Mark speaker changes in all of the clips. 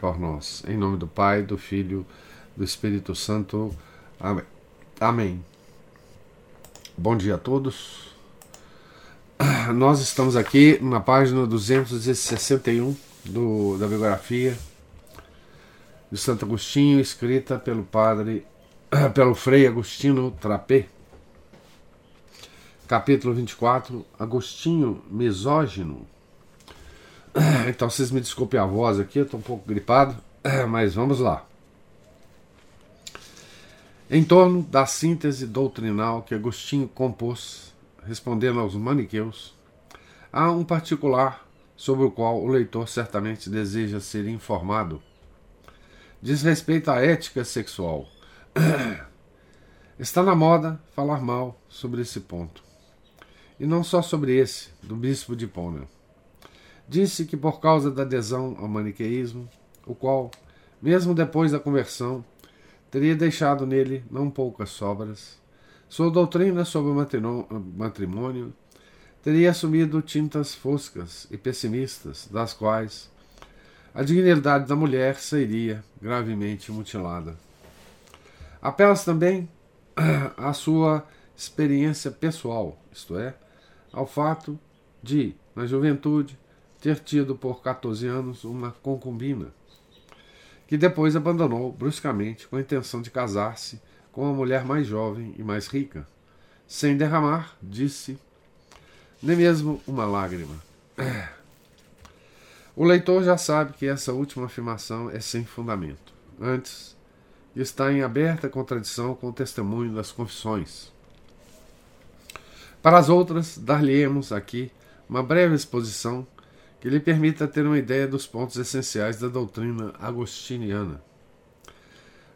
Speaker 1: por nós. Em nome do Pai, do Filho, do Espírito Santo. Amém. Amém. Bom dia a todos. Nós estamos aqui na página 261 do, da biografia de Santo Agostinho, escrita pelo padre, pelo Frei Agostinho Trapé. Capítulo 24, Agostinho Misógino Então vocês me desculpem a voz aqui, eu estou um pouco gripado, mas vamos lá. Em torno da síntese doutrinal que Agostinho compôs, respondendo aos maniqueus, há um particular sobre o qual o leitor certamente deseja ser informado. Diz respeito à ética sexual. Está na moda falar mal sobre esse ponto. E não só sobre esse, do bispo de Pona. Disse que por causa da adesão ao maniqueísmo, o qual, mesmo depois da conversão, teria deixado nele não poucas sobras, sua doutrina sobre o matrimônio teria assumido tintas foscas e pessimistas, das quais a dignidade da mulher seria gravemente mutilada. Apela também à sua experiência pessoal, isto é, ao fato de, na juventude, ter tido por 14 anos uma concubina, que depois abandonou bruscamente com a intenção de casar-se com uma mulher mais jovem e mais rica, sem derramar, disse, nem mesmo uma lágrima. O leitor já sabe que essa última afirmação é sem fundamento. Antes, está em aberta contradição com o testemunho das confissões. Para as outras, dar-lhe-emos aqui uma breve exposição que lhe permita ter uma ideia dos pontos essenciais da doutrina agostiniana.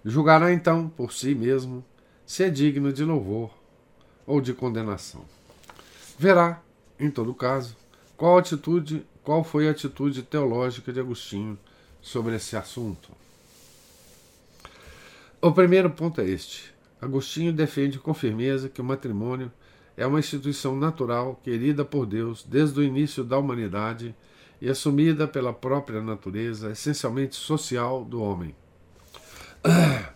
Speaker 1: Julgará então por si mesmo se é digno de louvor ou de condenação. Verá, em todo caso, qual atitude, qual foi a atitude teológica de Agostinho sobre esse assunto. O primeiro ponto é este. Agostinho defende com firmeza que o matrimônio é uma instituição natural querida por Deus desde o início da humanidade e assumida pela própria natureza essencialmente social do homem.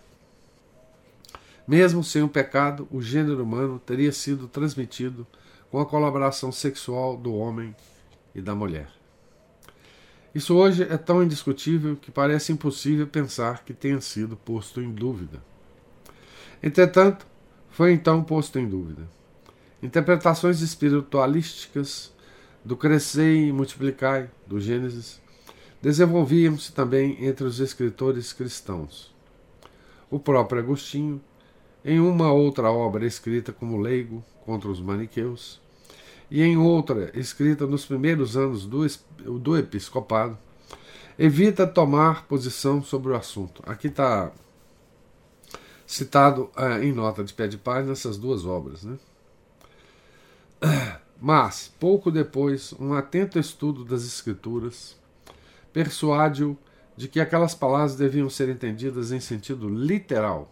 Speaker 1: Mesmo sem o pecado, o gênero humano teria sido transmitido com a colaboração sexual do homem e da mulher. Isso hoje é tão indiscutível que parece impossível pensar que tenha sido posto em dúvida. Entretanto, foi então posto em dúvida. Interpretações espiritualísticas do crescer e multiplicai do Gênesis, desenvolviam-se também entre os escritores cristãos. O próprio Agostinho, em uma outra obra escrita como leigo contra os maniqueus, e em outra escrita nos primeiros anos do, do episcopado, evita tomar posição sobre o assunto. Aqui está citado eh, em nota de pé de página essas duas obras. Né? Mas, pouco depois, um atento estudo das Escrituras persuade-o de que aquelas palavras deviam ser entendidas em sentido literal.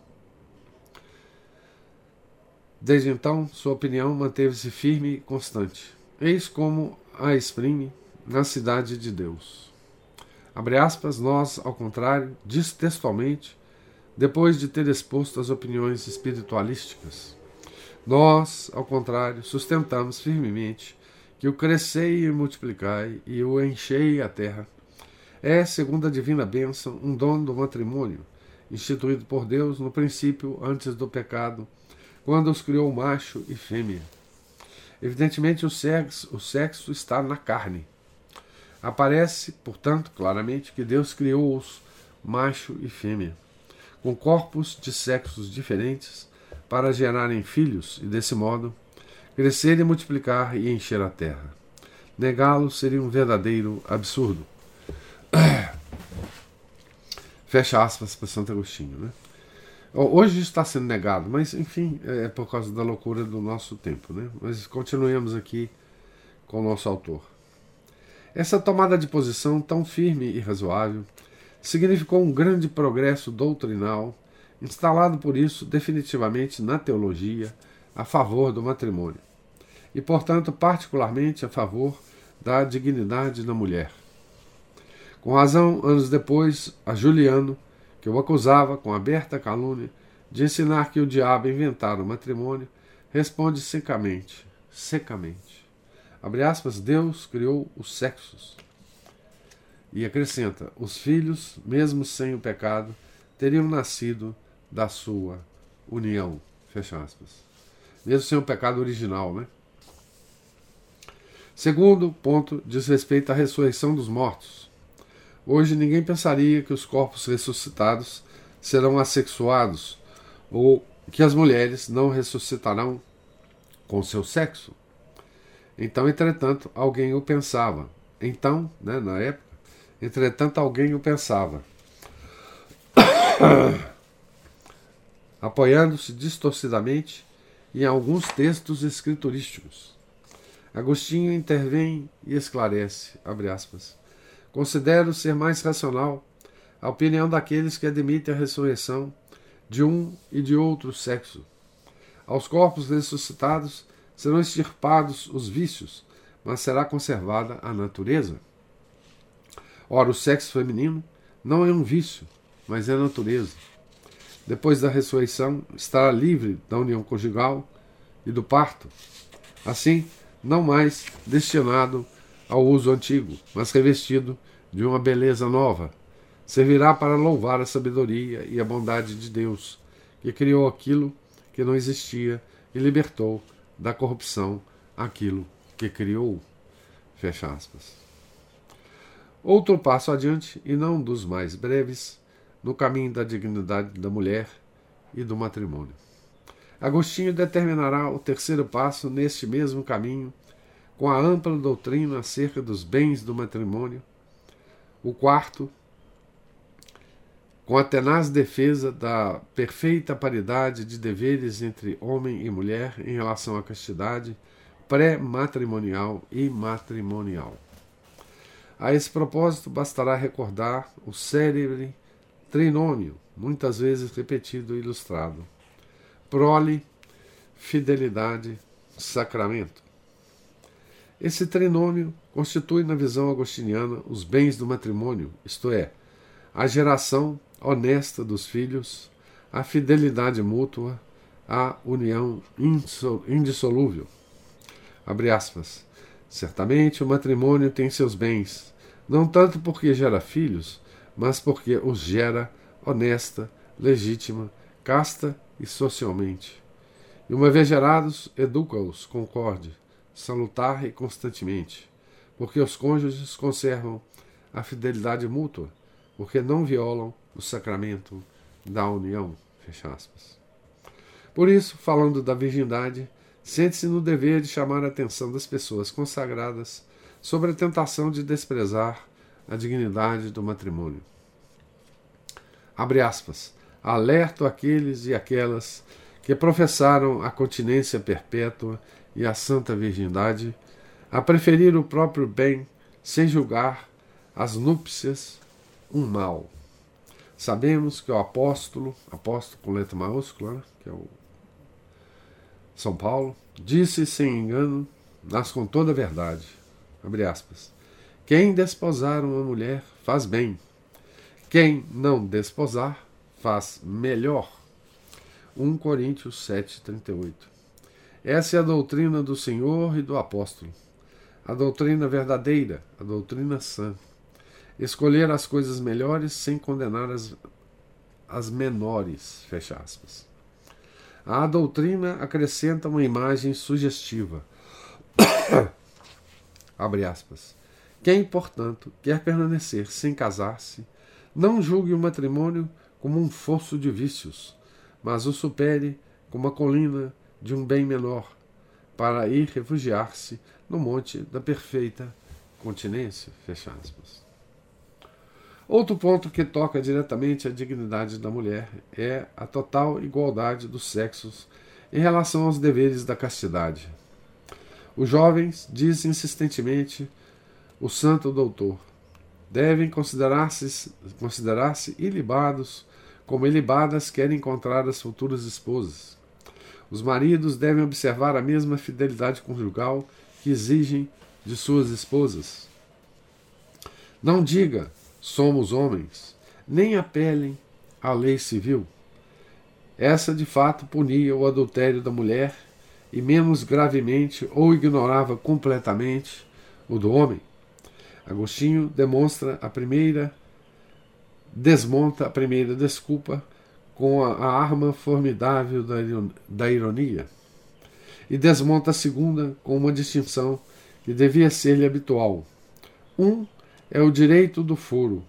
Speaker 1: Desde então, sua opinião manteve-se firme e constante. Eis como a exprime na cidade de Deus. Abre aspas, nós, ao contrário, diz textualmente, depois de ter exposto as opiniões espiritualísticas, nós, ao contrário, sustentamos firmemente que o crescei e multiplicai e o enchei a terra é, segundo a divina bênção, um dom do matrimônio, instituído por Deus no princípio antes do pecado, quando os criou macho e fêmea. Evidentemente, o sexo, o sexo está na carne. Aparece, portanto, claramente que Deus criou-os macho e fêmea, com corpos de sexos diferentes para gerarem filhos e, desse modo, crescer e multiplicar e encher a terra. Negá-lo seria um verdadeiro absurdo. Fecha aspas para Santo Agostinho. Né? Hoje está sendo negado, mas enfim, é por causa da loucura do nosso tempo. Né? Mas continuemos aqui com o nosso autor. Essa tomada de posição tão firme e razoável significou um grande progresso doutrinal, instalado por isso definitivamente na teologia a favor do matrimônio, e portanto particularmente a favor da dignidade da mulher. Com razão, anos depois, a Juliano, que o acusava com aberta calúnia de ensinar que o diabo inventara o matrimônio, responde secamente, secamente. Abre aspas, Deus criou os sexos. E acrescenta, os filhos, mesmo sem o pecado, teriam nascido da sua união. Fecha aspas. Mesmo sem o pecado original, né? Segundo ponto diz respeito à ressurreição dos mortos. Hoje ninguém pensaria que os corpos ressuscitados serão assexuados ou que as mulheres não ressuscitarão com seu sexo. Então, entretanto, alguém o pensava. Então, né, na época, entretanto, alguém o pensava. Apoiando-se distorcidamente em alguns textos escriturísticos. Agostinho intervém e esclarece, aspas. Considero ser mais racional a opinião daqueles que admitem a ressurreição de um e de outro sexo. Aos corpos ressuscitados serão extirpados os vícios, mas será conservada a natureza. Ora, o sexo feminino não é um vício, mas é natureza. Depois da ressurreição, estará livre da união conjugal e do parto. Assim, não mais destinado ao uso antigo, mas revestido de uma beleza nova. Servirá para louvar a sabedoria e a bondade de Deus, que criou aquilo que não existia e libertou da corrupção aquilo que criou. Fecha aspas. Outro passo adiante, e não dos mais breves, no caminho da dignidade da mulher e do matrimônio. Agostinho determinará o terceiro passo neste mesmo caminho com a ampla doutrina acerca dos bens do matrimônio. O quarto, com a tenaz defesa da perfeita paridade de deveres entre homem e mulher em relação à castidade pré-matrimonial e matrimonial. A esse propósito, bastará recordar o célebre trinômio, muitas vezes repetido e ilustrado: prole, fidelidade, sacramento. Esse trinômio constitui, na visão agostiniana, os bens do matrimônio, isto é, a geração honesta dos filhos, a fidelidade mútua, a união indissolúvel. Abre aspas. Certamente o matrimônio tem seus bens, não tanto porque gera filhos, mas porque os gera honesta, legítima, casta e socialmente. E uma vez gerados, educa-os, concorde, salutar e constantemente, porque os cônjuges conservam a fidelidade mútua, porque não violam o sacramento da união. Fecha aspas. Por isso, falando da virgindade, sente-se no dever de chamar a atenção das pessoas consagradas sobre a tentação de desprezar a dignidade do matrimônio. Abre aspas. Alerto aqueles e aquelas que professaram a continência perpétua e a santa virgindade, a preferir o próprio bem sem julgar as núpcias um mal. Sabemos que o apóstolo, apóstolo com letra maiúscula, né, que é o São Paulo, disse sem engano, mas com toda a verdade, abre aspas, quem desposar uma mulher faz bem, quem não desposar faz melhor. 1 Coríntios 7,38 essa é a doutrina do Senhor e do apóstolo, a doutrina verdadeira, a doutrina sã. Escolher as coisas melhores sem condenar as, as menores. Fecha aspas. A doutrina acrescenta uma imagem sugestiva. Abre aspas. Quem, portanto, quer permanecer sem casar-se, não julgue o matrimônio como um fosso de vícios, mas o supere como a colina de um bem menor, para ir refugiar-se no monte da perfeita continência. Fecha aspas. Outro ponto que toca diretamente a dignidade da mulher é a total igualdade dos sexos em relação aos deveres da castidade. Os jovens, diz insistentemente o santo doutor, devem considerar-se considerar ilibados como ilibadas querem encontrar as futuras esposas. Os maridos devem observar a mesma fidelidade conjugal que exigem de suas esposas. Não diga somos homens, nem apelem à lei civil. Essa de fato punia o adultério da mulher e menos gravemente ou ignorava completamente o do homem. Agostinho demonstra a primeira desmonta a primeira desculpa com a, arma formidável da, da ironia e desmonta a segunda com uma distinção que devia ser-lhe habitual. Um é o direito do foro,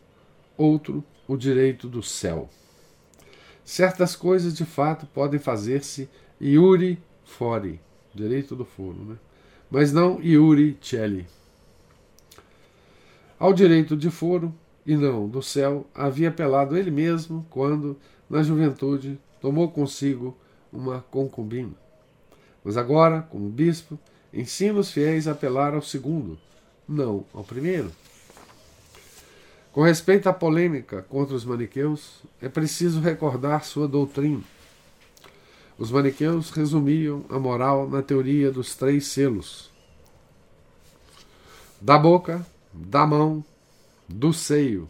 Speaker 1: outro, o direito do céu. Certas coisas de fato podem fazer-se iuri fori, direito do foro, né? mas não iuri celi. Ao direito de foro e não do céu havia apelado ele mesmo quando, na juventude, tomou consigo uma concubina. Mas agora, como bispo, ensina os fiéis a apelar ao segundo, não ao primeiro. Com respeito à polêmica contra os maniqueus, é preciso recordar sua doutrina. Os maniqueus resumiam a moral na teoria dos três selos: da boca, da mão, do seio.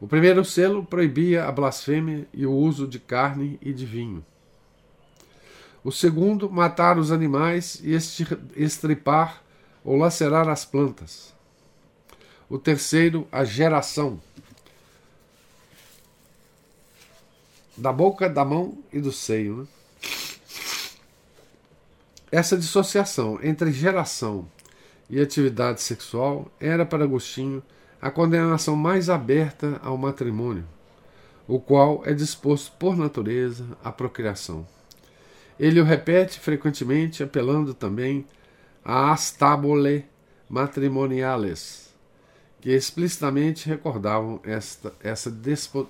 Speaker 1: O primeiro selo proibia a blasfêmia e o uso de carne e de vinho. O segundo, matar os animais e estripar ou lacerar as plantas. O terceiro, a geração. Da boca, da mão e do seio. Né? Essa dissociação entre geração e atividade sexual era para Agostinho a condenação mais aberta ao matrimônio, o qual é disposto por natureza à procriação. Ele o repete frequentemente, apelando também a astabole matrimoniales, que explicitamente recordavam esta, essa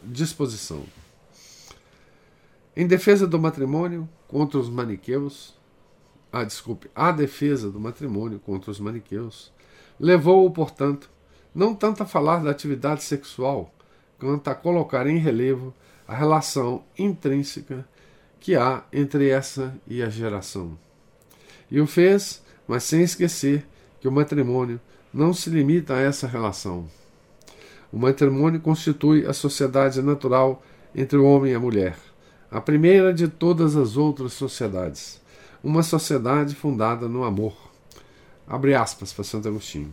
Speaker 1: disposição. Em defesa do matrimônio contra os maniqueus, ah, desculpe, a defesa do matrimônio contra os maniqueus, levou-o, portanto, não tanto a falar da atividade sexual, quanto a colocar em relevo a relação intrínseca que há entre essa e a geração. E o fez, mas sem esquecer que o matrimônio não se limita a essa relação. O matrimônio constitui a sociedade natural entre o homem e a mulher, a primeira de todas as outras sociedades, uma sociedade fundada no amor. Abre aspas para Santo Agostinho.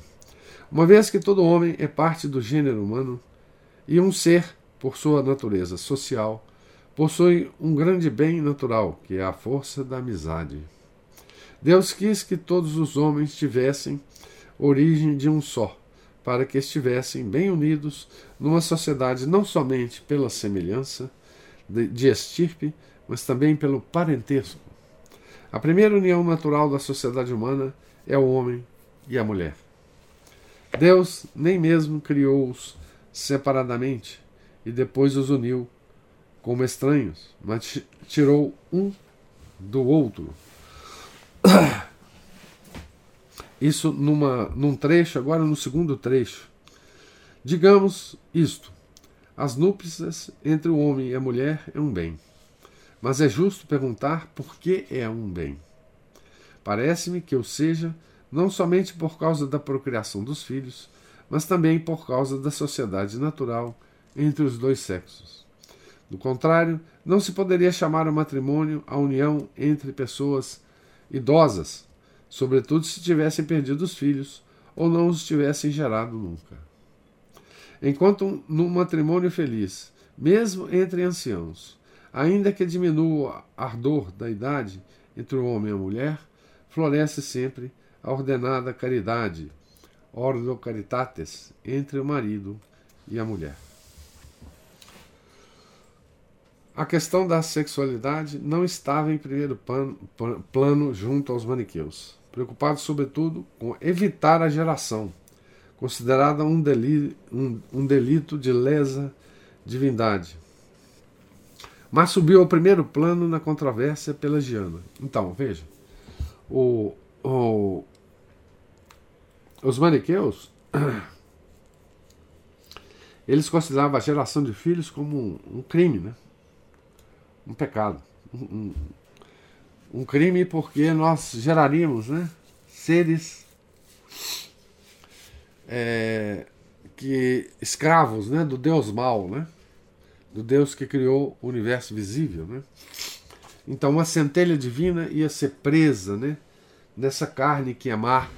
Speaker 1: Uma vez que todo homem é parte do gênero humano e um ser, por sua natureza social, possui um grande bem natural, que é a força da amizade. Deus quis que todos os homens tivessem origem de um só, para que estivessem bem unidos numa sociedade não somente pela semelhança de, estirpe, mas também pelo parentesco. A primeira união natural da sociedade humana é o homem e a mulher. Deus nem mesmo criou-os separadamente e depois os uniu como estranhos, mas tirou um do outro. Isso numa, num trecho, agora no segundo trecho. Digamos isto: as núpcias entre o homem e a mulher é um bem. Mas é justo perguntar por que é um bem. Parece-me que eu seja não somente por causa da procriação dos filhos, mas também por causa da sociedade natural entre os dois sexos. Do contrário, não se poderia chamar o matrimônio a união entre pessoas idosas, sobretudo se tivessem perdido os filhos ou não os tivessem gerado nunca. Enquanto num matrimônio feliz, mesmo entre anciãos, ainda que diminua o ardor da idade entre o homem e a mulher, floresce sempre a ordenada caridade, ordo caritates, entre o marido e a mulher. A questão da sexualidade não estava em primeiro plano, junto aos maniqueus, preocupados sobretudo com evitar a geração, considerada um, deli, um, um delito de lesa divindade. Mas subiu ao primeiro plano na controvérsia pelagiana. Então, veja, o, o, os maniqueus eles consideravam a geração de filhos como um, um crime, né? um pecado. Um, um, crime porque nós geraríamos né? seres é, que escravos né? do Deus mal, né? Do Deus que criou o universo visível. Né? Então, uma centelha divina ia ser presa né? nessa carne que é má.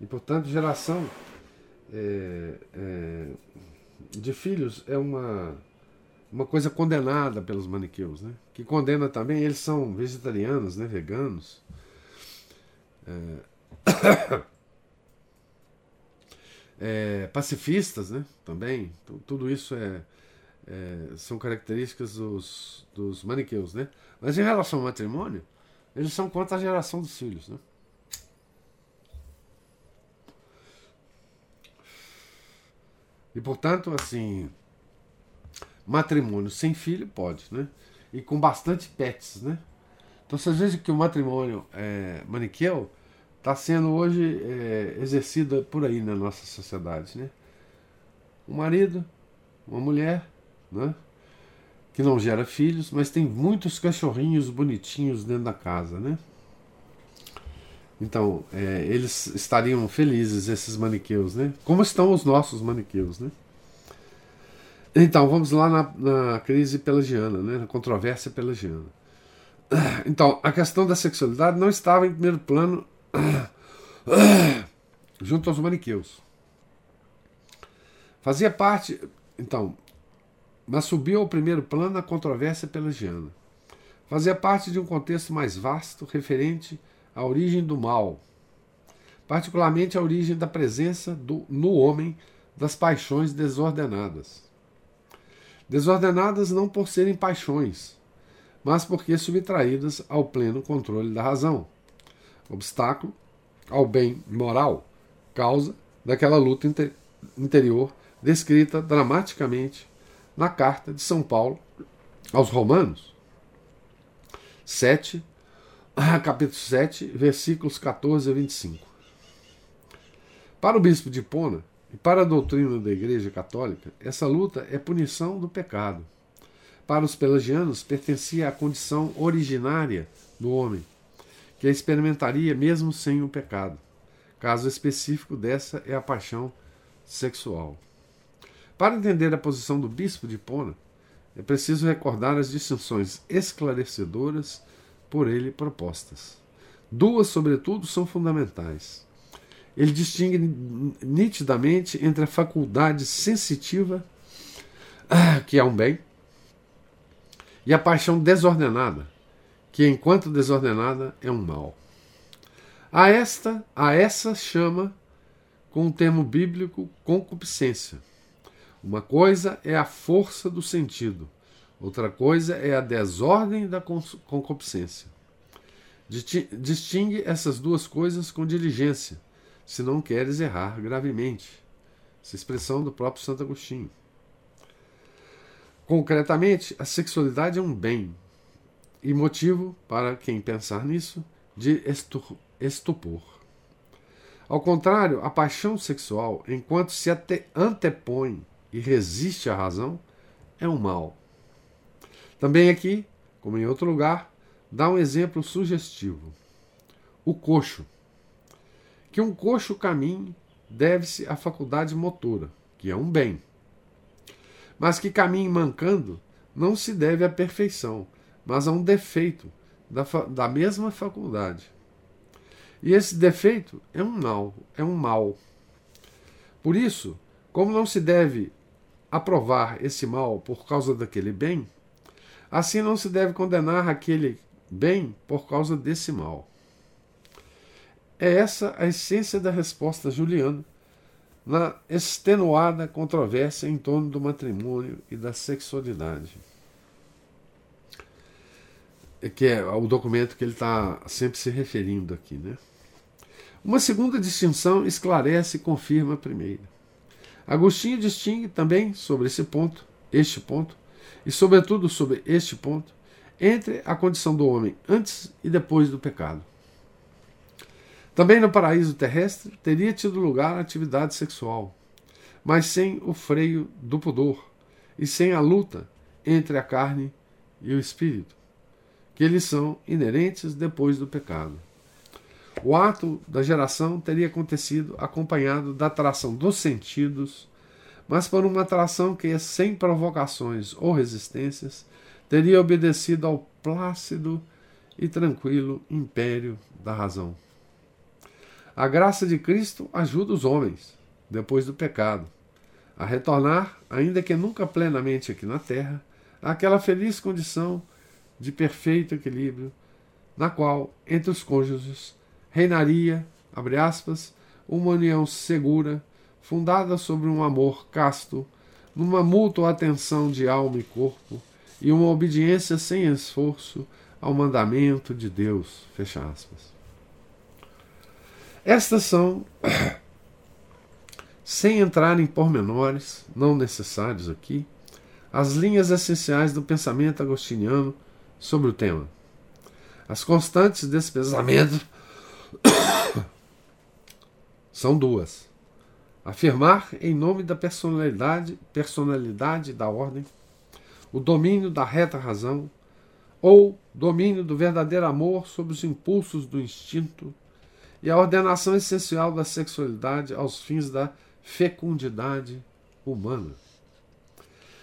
Speaker 1: E, portanto, geração é, é, de filhos é uma, uma coisa condenada pelos maniqueus, né? que condena também, eles são vegetarianos, né? veganos. É, é, pacifistas né? também. Tudo isso é, é, são características dos, dos maniqueus, né? Mas em relação ao matrimônio, eles são contra a geração dos filhos, né? E portanto, assim, matrimônio sem filho pode, né? E com bastante pets, né? Então vocês veem que o matrimônio é, maniqueu está sendo hoje é, exercido por aí na nossa sociedade, né? Um marido, uma mulher né? que não gera filhos, mas tem muitos cachorrinhos bonitinhos dentro da casa, né? Então, é, eles estariam felizes, esses maniqueus, né? Como estão os nossos maniqueus, né? Então, vamos lá na, na crise pelagiana, né? na controvérsia pelagiana. Então, a questão da sexualidade não estava em primeiro plano junto aos maniqueus. Fazia parte. Então, mas subiu ao primeiro plano a controvérsia pelagiana. Fazia parte de um contexto mais vasto referente à origem do mal, particularmente à origem da presença do, no homem das paixões desordenadas. Desordenadas não por serem paixões, mas porque subtraídas ao pleno controle da razão. Obstáculo ao bem moral, causa daquela luta inter interior descrita dramaticamente na carta de São Paulo aos Romanos, 7, capítulo 7, versículos 14 a 25. Para o bispo de Pona e para a doutrina da Igreja Católica, essa luta é punição do pecado. Para os pelagianos, pertencia à condição originária do homem, que a experimentaria mesmo sem o pecado. Caso específico dessa é a paixão sexual. Para entender a posição do bispo de Pona, é preciso recordar as distinções esclarecedoras por ele propostas. Duas, sobretudo, são fundamentais. Ele distingue nitidamente entre a faculdade sensitiva, que é um bem, e a paixão desordenada, que, enquanto desordenada, é um mal. A esta, a essa chama, com o termo bíblico, concupiscência uma coisa é a força do sentido, outra coisa é a desordem da concupiscência. Distingue essas duas coisas com diligência, se não queres errar gravemente. Essa expressão do próprio Santo Agostinho. Concretamente, a sexualidade é um bem e motivo, para quem pensar nisso, de estupor. Ao contrário, a paixão sexual, enquanto se antepõe e resiste à razão, é um mal. Também aqui, como em outro lugar, dá um exemplo sugestivo. O coxo. Que um coxo caminhe deve-se à faculdade motora, que é um bem. Mas que caminhe mancando não se deve à perfeição, mas a um defeito da, da mesma faculdade. E esse defeito é um mal, é um mal. Por isso, como não se deve aprovar esse mal por causa daquele bem, assim não se deve condenar aquele bem por causa desse mal. É essa a essência da resposta juliana na extenuada controvérsia em torno do matrimônio e da sexualidade. Que é o documento que ele está sempre se referindo aqui. Né? Uma segunda distinção esclarece e confirma a primeira. Agostinho distingue também sobre esse ponto, este ponto, e sobretudo sobre este ponto, entre a condição do homem antes e depois do pecado. Também no paraíso terrestre teria tido lugar a atividade sexual, mas sem o freio do pudor e sem a luta entre a carne e o espírito, que eles são inerentes depois do pecado. O ato da geração teria acontecido acompanhado da atração dos sentidos, mas por uma atração que, sem provocações ou resistências, teria obedecido ao plácido e tranquilo império da razão. A graça de Cristo ajuda os homens, depois do pecado, a retornar, ainda que nunca plenamente aqui na terra, àquela feliz condição de perfeito equilíbrio, na qual, entre os cônjuges, reinaria, abre aspas, uma união segura, fundada sobre um amor casto, numa mútua atenção de alma e corpo e uma obediência sem esforço ao mandamento de Deus. Fecha aspas. Estas são, sem entrar em pormenores não necessários aqui, as linhas essenciais do pensamento agostiniano sobre o tema. As constantes desse pensamento são duas. Afirmar em nome da personalidade, personalidade da ordem, o domínio da reta razão, ou domínio do verdadeiro amor sobre os impulsos do instinto, e a ordenação essencial da sexualidade aos fins da fecundidade humana.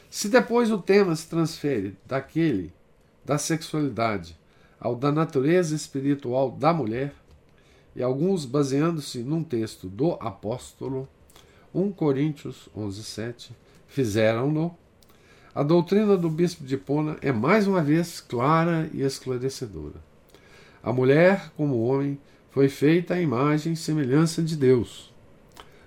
Speaker 1: Se depois o tema se transfere daquele da sexualidade ao da natureza espiritual da mulher, e alguns baseando-se num texto do apóstolo 1 Coríntios 11:7 fizeram-no. A doutrina do bispo de Pona é mais uma vez clara e esclarecedora. A mulher, como homem, foi feita à imagem e semelhança de Deus.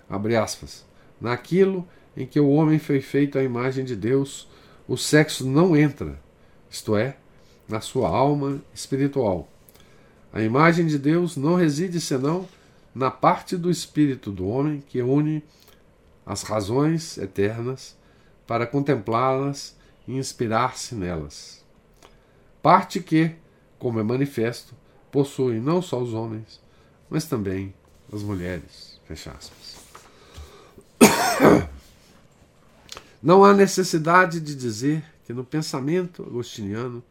Speaker 1: Abre aspas. Naquilo em que o homem foi feito à imagem de Deus, o sexo não entra, isto é, na sua alma espiritual a imagem de Deus não reside senão na parte do espírito do homem que une as razões eternas para contemplá-las e inspirar-se nelas. Parte que, como é manifesto, possui não só os homens, mas também as mulheres. Fecha aspas. Não há necessidade de dizer que no pensamento agostiniano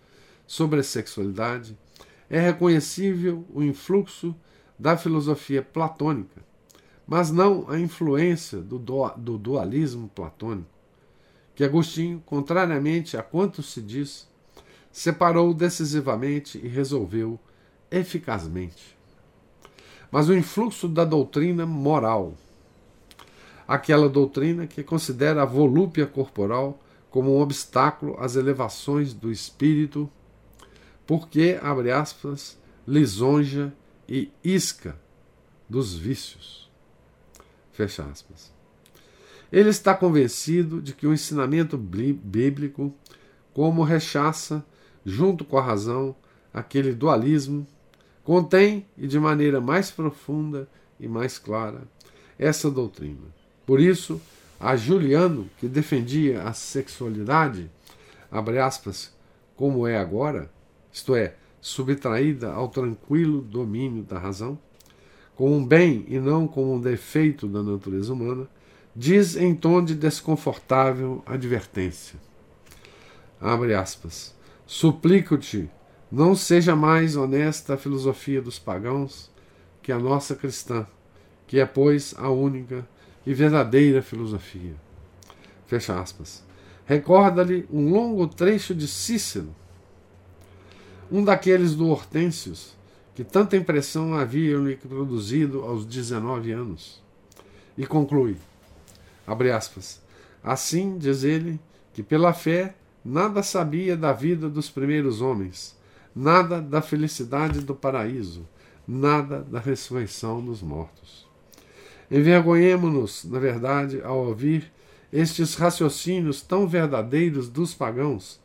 Speaker 1: sobre a sexualidade é reconhecível o influxo da filosofia platônica, mas não a influência do, do dualismo platônico, que Agostinho, contrariamente a quanto se diz, separou decisivamente e resolveu eficazmente. Mas o influxo da doutrina moral, aquela doutrina que considera a volúpia corporal como um obstáculo às elevações do espírito porque, abre aspas, lisonja e isca dos vícios. Fecha aspas. Ele está convencido de que o ensinamento bíblico, como rechaça, junto com a razão, aquele dualismo, contém, e de maneira mais profunda e mais clara, essa doutrina. Por isso, a Juliano, que defendia a sexualidade, abre aspas, como é agora, isto é, subtraída ao tranquilo domínio da razão, como um bem e não como um defeito da natureza humana, diz em tom de desconfortável advertência. Abre aspas. Suplico-te, não seja mais honesta a filosofia dos pagãos que a nossa cristã, que é, pois, a única e verdadeira filosofia. Fecha aspas. Recorda-lhe um longo trecho de Cícero, um daqueles do Hortêncios, que tanta impressão haviam lhe produzido aos 19 anos. E conclui, abre aspas, assim diz ele, que pela fé nada sabia da vida dos primeiros homens, nada da felicidade do paraíso, nada da ressurreição dos mortos. Envergonhemo-nos, na verdade, ao ouvir estes raciocínios tão verdadeiros dos pagãos,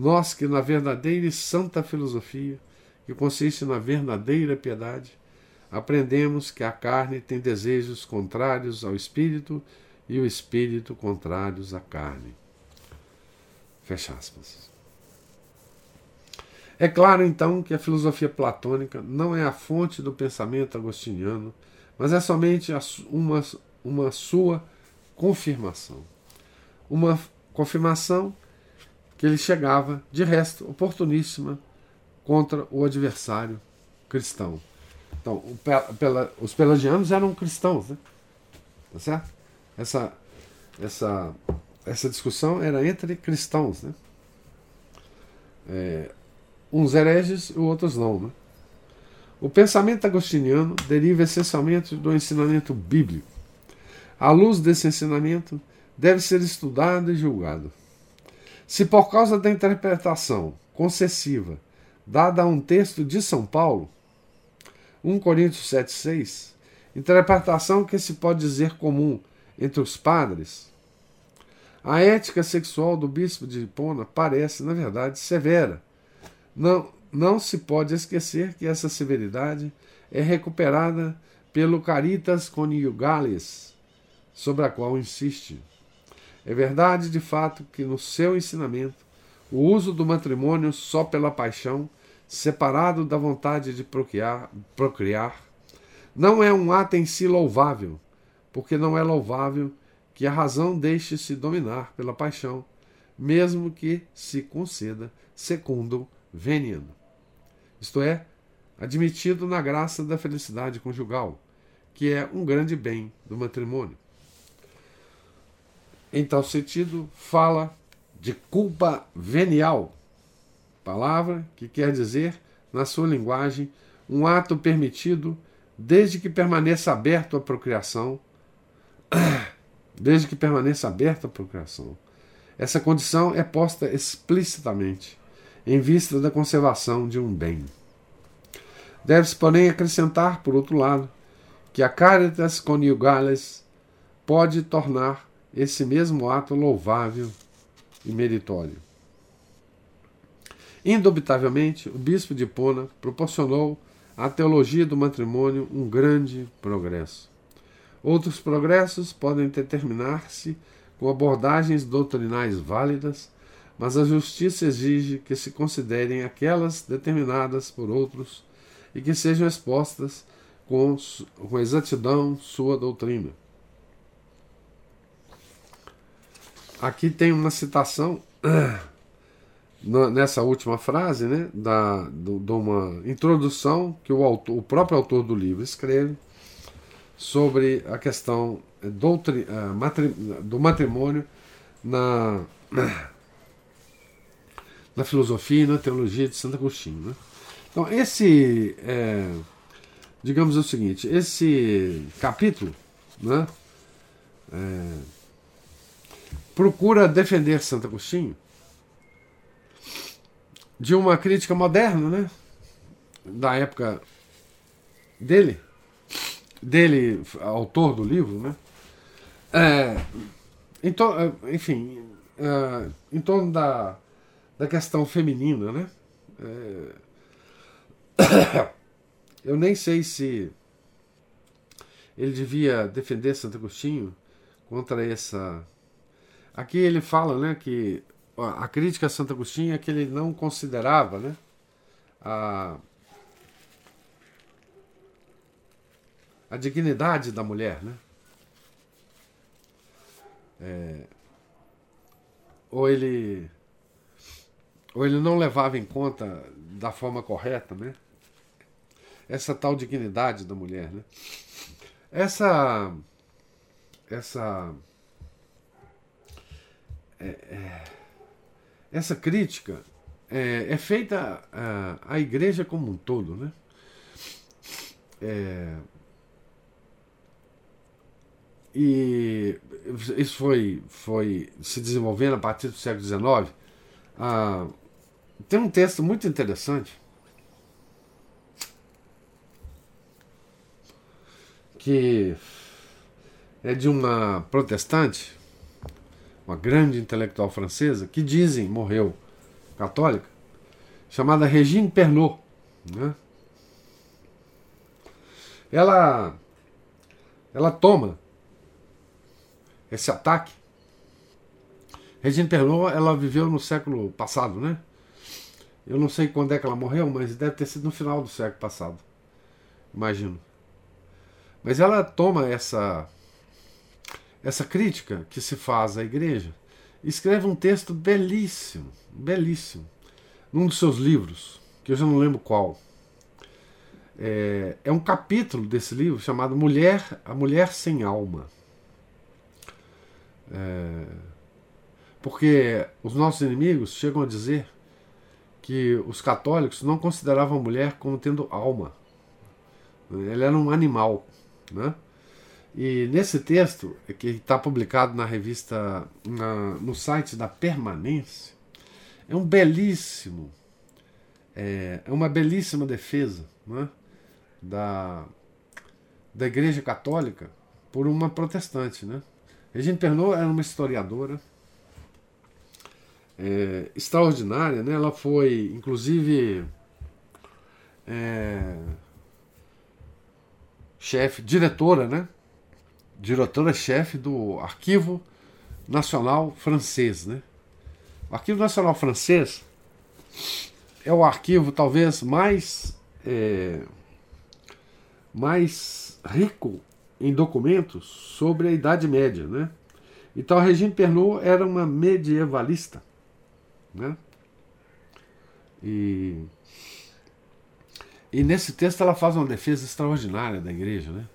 Speaker 1: nós que na verdadeira e santa filosofia, que consiste na verdadeira piedade, aprendemos que a carne tem desejos contrários ao espírito e o espírito contrários à carne. Fecha aspas. É claro, então, que a filosofia platônica não é a fonte do pensamento agostiniano, mas é somente uma, uma sua confirmação. Uma confirmação que ele chegava, de resto, oportuníssima contra o adversário cristão. Então, pela, os pelagianos eram cristãos, né? Tá certo? Essa, essa, essa discussão era entre cristãos, né? É, uns hereges e outros não, né? O pensamento agostiniano deriva essencialmente do ensinamento bíblico. À luz desse ensinamento, deve ser estudado e julgado. Se por causa da interpretação concessiva dada a um texto de São Paulo, 1 Coríntios 7,6, interpretação que se pode dizer comum entre os padres, a ética sexual do bispo de Hipona parece, na verdade, severa. Não, não se pode esquecer que essa severidade é recuperada pelo Caritas Conjugales, sobre a qual insiste. É verdade, de fato, que no seu ensinamento, o uso do matrimônio só pela paixão separado da vontade de procriar, procriar, não é um ato em si louvável, porque não é louvável que a razão deixe-se dominar pela paixão, mesmo que se conceda segundo veniam, isto é, admitido na graça da felicidade conjugal, que é um grande bem do matrimônio. Em tal sentido, fala de culpa venial, palavra que quer dizer, na sua linguagem, um ato permitido desde que permaneça aberto à procriação, desde que permaneça aberto à procriação. Essa condição é posta explicitamente em vista da conservação de um bem. Deve-se, porém, acrescentar, por outro lado, que a caritas conjugales pode tornar esse mesmo ato louvável e meritório. Indubitavelmente, o bispo de Pona proporcionou à teologia do matrimônio um grande progresso. Outros progressos podem determinar-se com abordagens doutrinais válidas, mas a justiça exige que se considerem aquelas determinadas por outros e que sejam expostas com, exatidão sua doutrina. Aqui tem uma citação nessa última frase, né, da, de uma introdução que o, autor, o próprio autor do livro escreve sobre a questão matri, do matrimônio na, na filosofia e na teologia de Santo Agostinho. Né? Então, esse, é, digamos o seguinte, esse capítulo né, é, procura defender Santo Agostinho de uma crítica moderna, né? Da época dele, dele, autor do livro, né? É, então, enfim, é, em torno da, da questão feminina, né? É, eu nem sei se ele devia defender Santo Agostinho contra essa. Aqui ele fala, né, que a crítica a Santo Agostinho é que ele não considerava né, a, a dignidade da mulher. Né? É, ou ele ou ele não levava em conta da forma correta né, essa tal dignidade da mulher. Né? Essa essa é, é, essa crítica é, é feita à, igreja como um todo, né? E isso foi, foi se desenvolvendo a partir do século XIX. Ah, tem um texto muito interessante que é de uma protestante uma grande intelectual francesa, que dizem morreu católica, chamada Regine Pernod. Né? Ela, ela toma esse ataque. Regina Pernoud, ela viveu no século passado, né? Eu não sei quando é que ela morreu, mas deve ter sido no final do século passado. Imagino. Mas ela toma essa essa crítica que se faz à igreja escreve um texto belíssimo, belíssimo, num dos seus livros, que eu já não lembro qual. É, é um capítulo desse livro chamado Mulher, a Mulher Sem Alma. É, porque os nossos inimigos chegam a dizer que os católicos não consideravam a mulher como tendo alma. Ela era um animal. Né? E nesse texto, que está publicado na revista, na, no site da Permanência, é um belíssimo, é, é uma belíssima defesa né, da, da Igreja Católica por uma protestante. Né? Regina Pernod era uma historiadora é, extraordinária, né? ela foi, inclusive, é, chefe, diretora, né? Diretora-chefe do Arquivo Nacional Francês, né? O Arquivo Nacional Francês é o arquivo talvez mais é, mais rico em documentos sobre a Idade Média, né? Então a Regine Pernod era uma medievalista, né? E e nesse texto ela faz uma defesa extraordinária da igreja, né?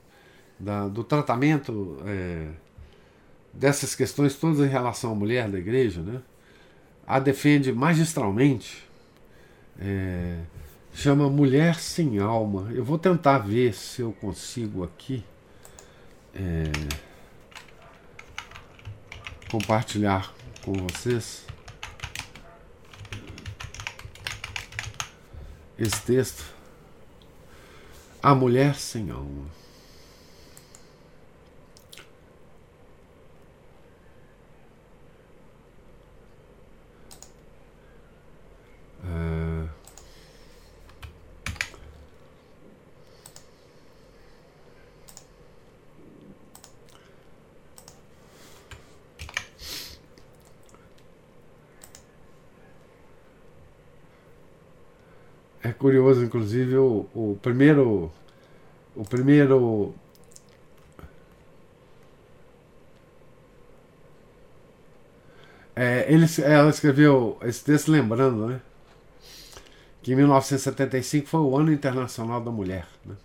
Speaker 1: Da, do tratamento é, dessas questões todas em relação à mulher da igreja, né? A defende magistralmente, é, chama Mulher Sem Alma. Eu vou tentar ver se eu consigo aqui é, compartilhar com vocês esse texto. A mulher sem alma. Curioso, inclusive, o, o primeiro. O primeiro. É, ele, ela escreveu esse texto lembrando, né? Que em 1975 foi o Ano Internacional da Mulher. Né?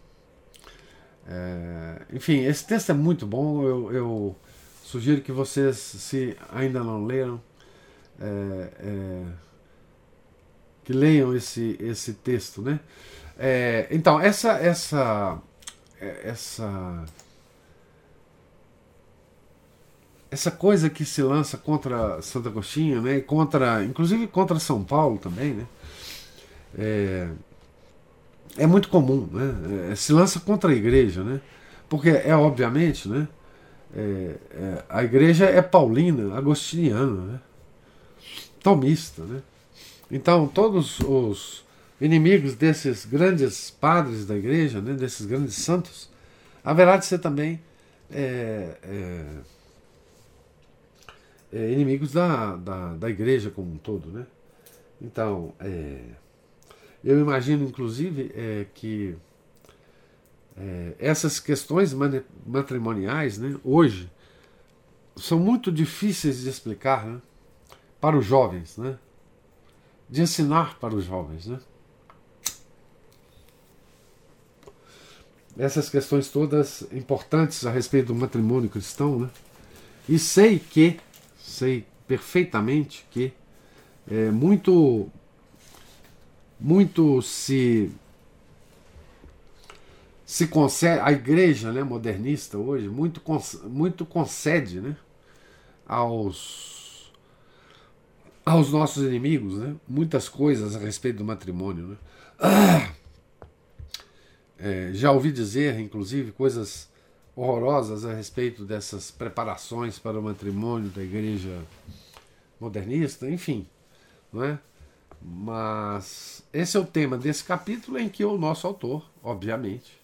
Speaker 1: É, enfim, esse texto é muito bom. Eu, eu, sugiro que vocês, se ainda não leram, é, é que leiam esse, esse texto, né? É, então, essa, essa, essa, essa coisa que se lança contra Santo Agostinho, né? contra, inclusive contra São Paulo também, né? É, é muito comum, né? É, se lança contra a igreja, né? Porque é obviamente, né? É, é, a igreja é paulina, agostiniana, né? Tomista, né? Então, todos os inimigos desses grandes padres da igreja, né, desses grandes santos, haverá de ser também é, é, é, inimigos da, da, da, igreja como um todo. Né? Então, é, eu imagino, inclusive, é, que é, essas questões matrimoniais, né, hoje, são muito difíceis de explicar né, para os jovens. Né? De ensinar para os jovens. Né? Essas questões todas importantes a respeito do matrimônio cristão, né? E sei que, sei perfeitamente que é, muito, muito se se concede, a igreja né, modernista hoje muito, muito concede né, aos aos nossos inimigos, né? muitas coisas a respeito do matrimônio. Né? Ah! É, já ouvi dizer, inclusive, coisas horrorosas a respeito dessas preparações para o matrimônio da igreja modernista, enfim, não é? Mas esse é o tema desse capítulo em que o nosso autor, obviamente,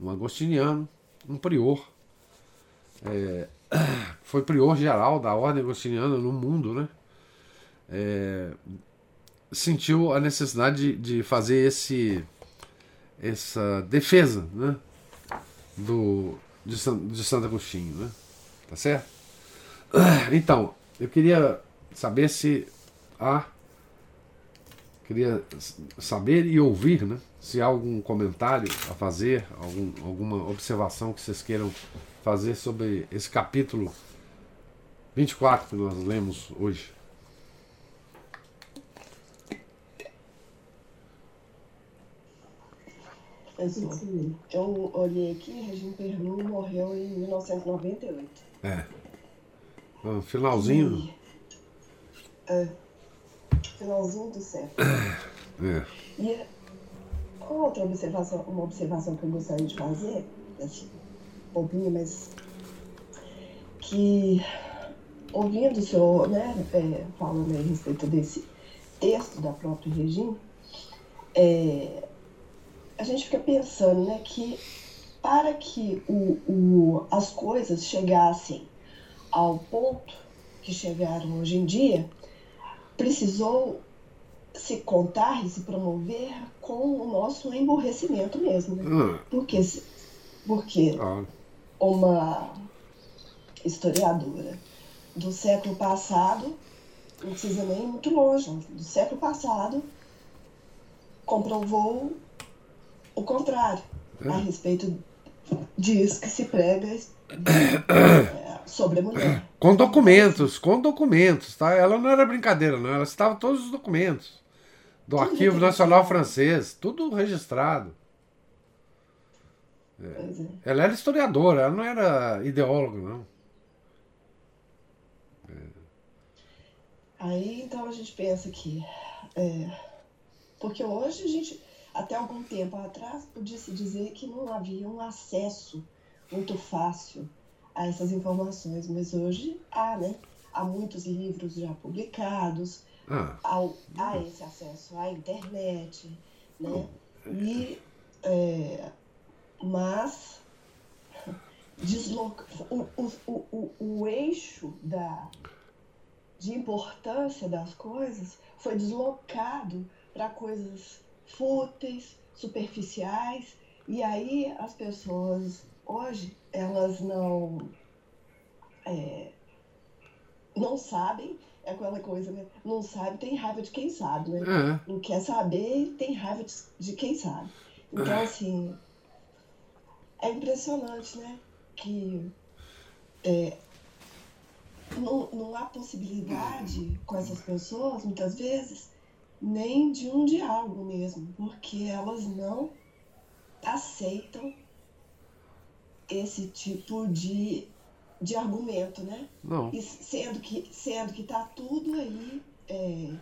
Speaker 1: um agostiniano, um prior, é, foi prior geral da ordem agostiniana no mundo, né? É, sentiu a necessidade de, de, fazer esse essa defesa, né? Do de, de Santo Agostinho, né? Tá certo? Então, eu queria saber se há queria saber e ouvir, né? Se há algum comentário a fazer, algum, alguma observação que vocês queiram fazer sobre esse capítulo 24 que nós lemos hoje.
Speaker 2: Eu olhei aqui, Regina Pernu morreu em 1998. É.
Speaker 1: Um finalzinho. E,
Speaker 2: é. Finalzinho do século. É. E outra observação, uma observação que eu gostaria de fazer, assim, bobinha, mas que ouvindo o senhor né, é, falando a respeito desse texto da própria Regina, é, a gente fica pensando né, que para que o, o, as coisas chegassem ao ponto que chegaram hoje em dia, precisou se contar e se promover com o nosso emborrecimento mesmo. Né? Hum. Porque, porque ah. uma historiadora do século passado, não precisa nem ir muito longe, do século passado, comprovou o contrário a respeito disso que se prega é, sobre a mulher.
Speaker 1: Com documentos, com documentos, tá? Ela não era brincadeira, não. Ela estava todos os documentos do tudo Arquivo Nacional Francês, tudo registrado. É. É. Ela era historiadora, ela não era ideóloga, não.
Speaker 2: Aí então a gente pensa que. É, porque hoje a gente, até algum tempo atrás, podia-se dizer que não havia um acesso muito fácil a essas informações, mas hoje há, né? Há muitos livros já publicados, ah. há, há esse acesso à internet, né? E, é, mas desloca, o, o, o, o eixo da, de importância das coisas foi deslocado para coisas fúteis, superficiais, e aí as pessoas hoje elas não é, não sabem é aquela coisa, né? Não sabe, tem raiva de quem sabe, né? Uhum. Não quer saber, tem raiva de, de quem sabe. Então, assim, é impressionante, né? Que é, não, não há possibilidade com essas pessoas, muitas vezes, nem de um diálogo mesmo, porque elas não aceitam esse tipo de, de argumento, né?
Speaker 1: Não.
Speaker 2: E sendo que sendo que está tudo aí é,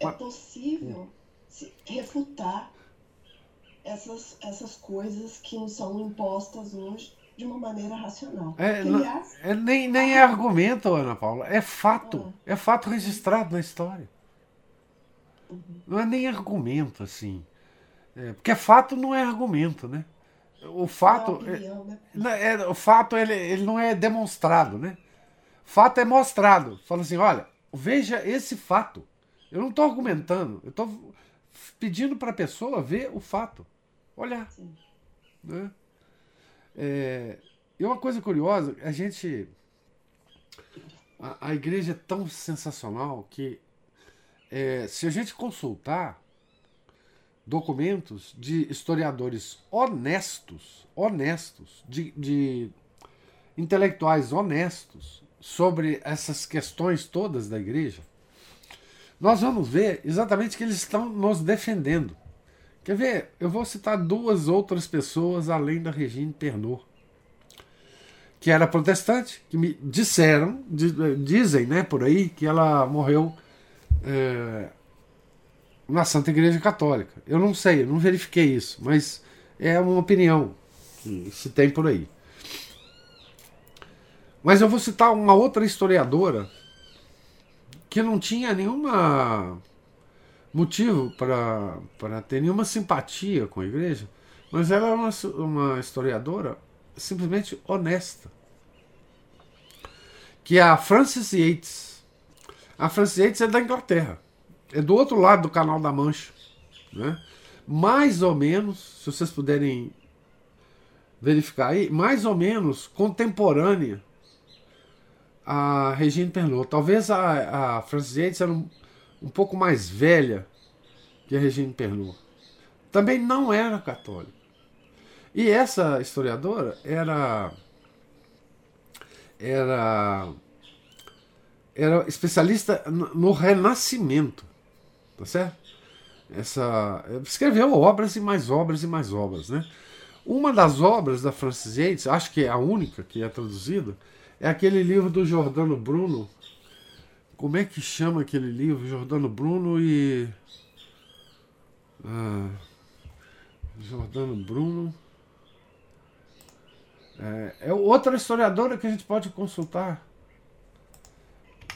Speaker 2: é possível refutar essas, essas coisas que nos são impostas hoje de uma maneira racional.
Speaker 1: É, não, é nem, nem é argumento, Ana Paula, é fato. É, é fato registrado na história. Não é nem argumento, assim. É, porque fato não é argumento, né? O fato. É opinião, né? é, o fato ele, ele não é demonstrado, né? Fato é mostrado. Fala assim, olha, veja esse fato. Eu não estou argumentando, eu estou pedindo para a pessoa ver o fato. Olhar. Sim. Né? É, e uma coisa curiosa, a gente. A, a igreja é tão sensacional que é, se a gente consultar documentos de historiadores honestos, honestos, de, de intelectuais honestos sobre essas questões todas da igreja, nós vamos ver exatamente que eles estão nos defendendo. Quer ver? Eu vou citar duas outras pessoas além da Regine Pernod, que era protestante, que me disseram, dizem né, por aí, que ela morreu é, na Santa Igreja Católica. Eu não sei, eu não verifiquei isso, mas é uma opinião que se tem por aí. Mas eu vou citar uma outra historiadora que não tinha nenhuma motivo para ter nenhuma simpatia com a igreja, mas ela é uma, uma historiadora simplesmente honesta. que é a Francis Yates. A Francis Yates é da Inglaterra, é do outro lado do Canal da Mancha. Né? Mais ou menos, se vocês puderem verificar aí, mais ou menos contemporânea a Regine Pernod. Talvez a, a Francis Yates era um, um pouco mais velha que a Regine Pernod. Também não era católica. E essa historiadora era era era especialista no Renascimento, tá certo? Essa escreveu obras e mais obras e mais obras, né? Uma das obras da Francis Yates, acho que é a única que é traduzida, é aquele livro do Jordano Bruno. Como é que chama aquele livro? Jordano Bruno e. Ah, Jordano Bruno. É, é outra historiadora que a gente pode consultar.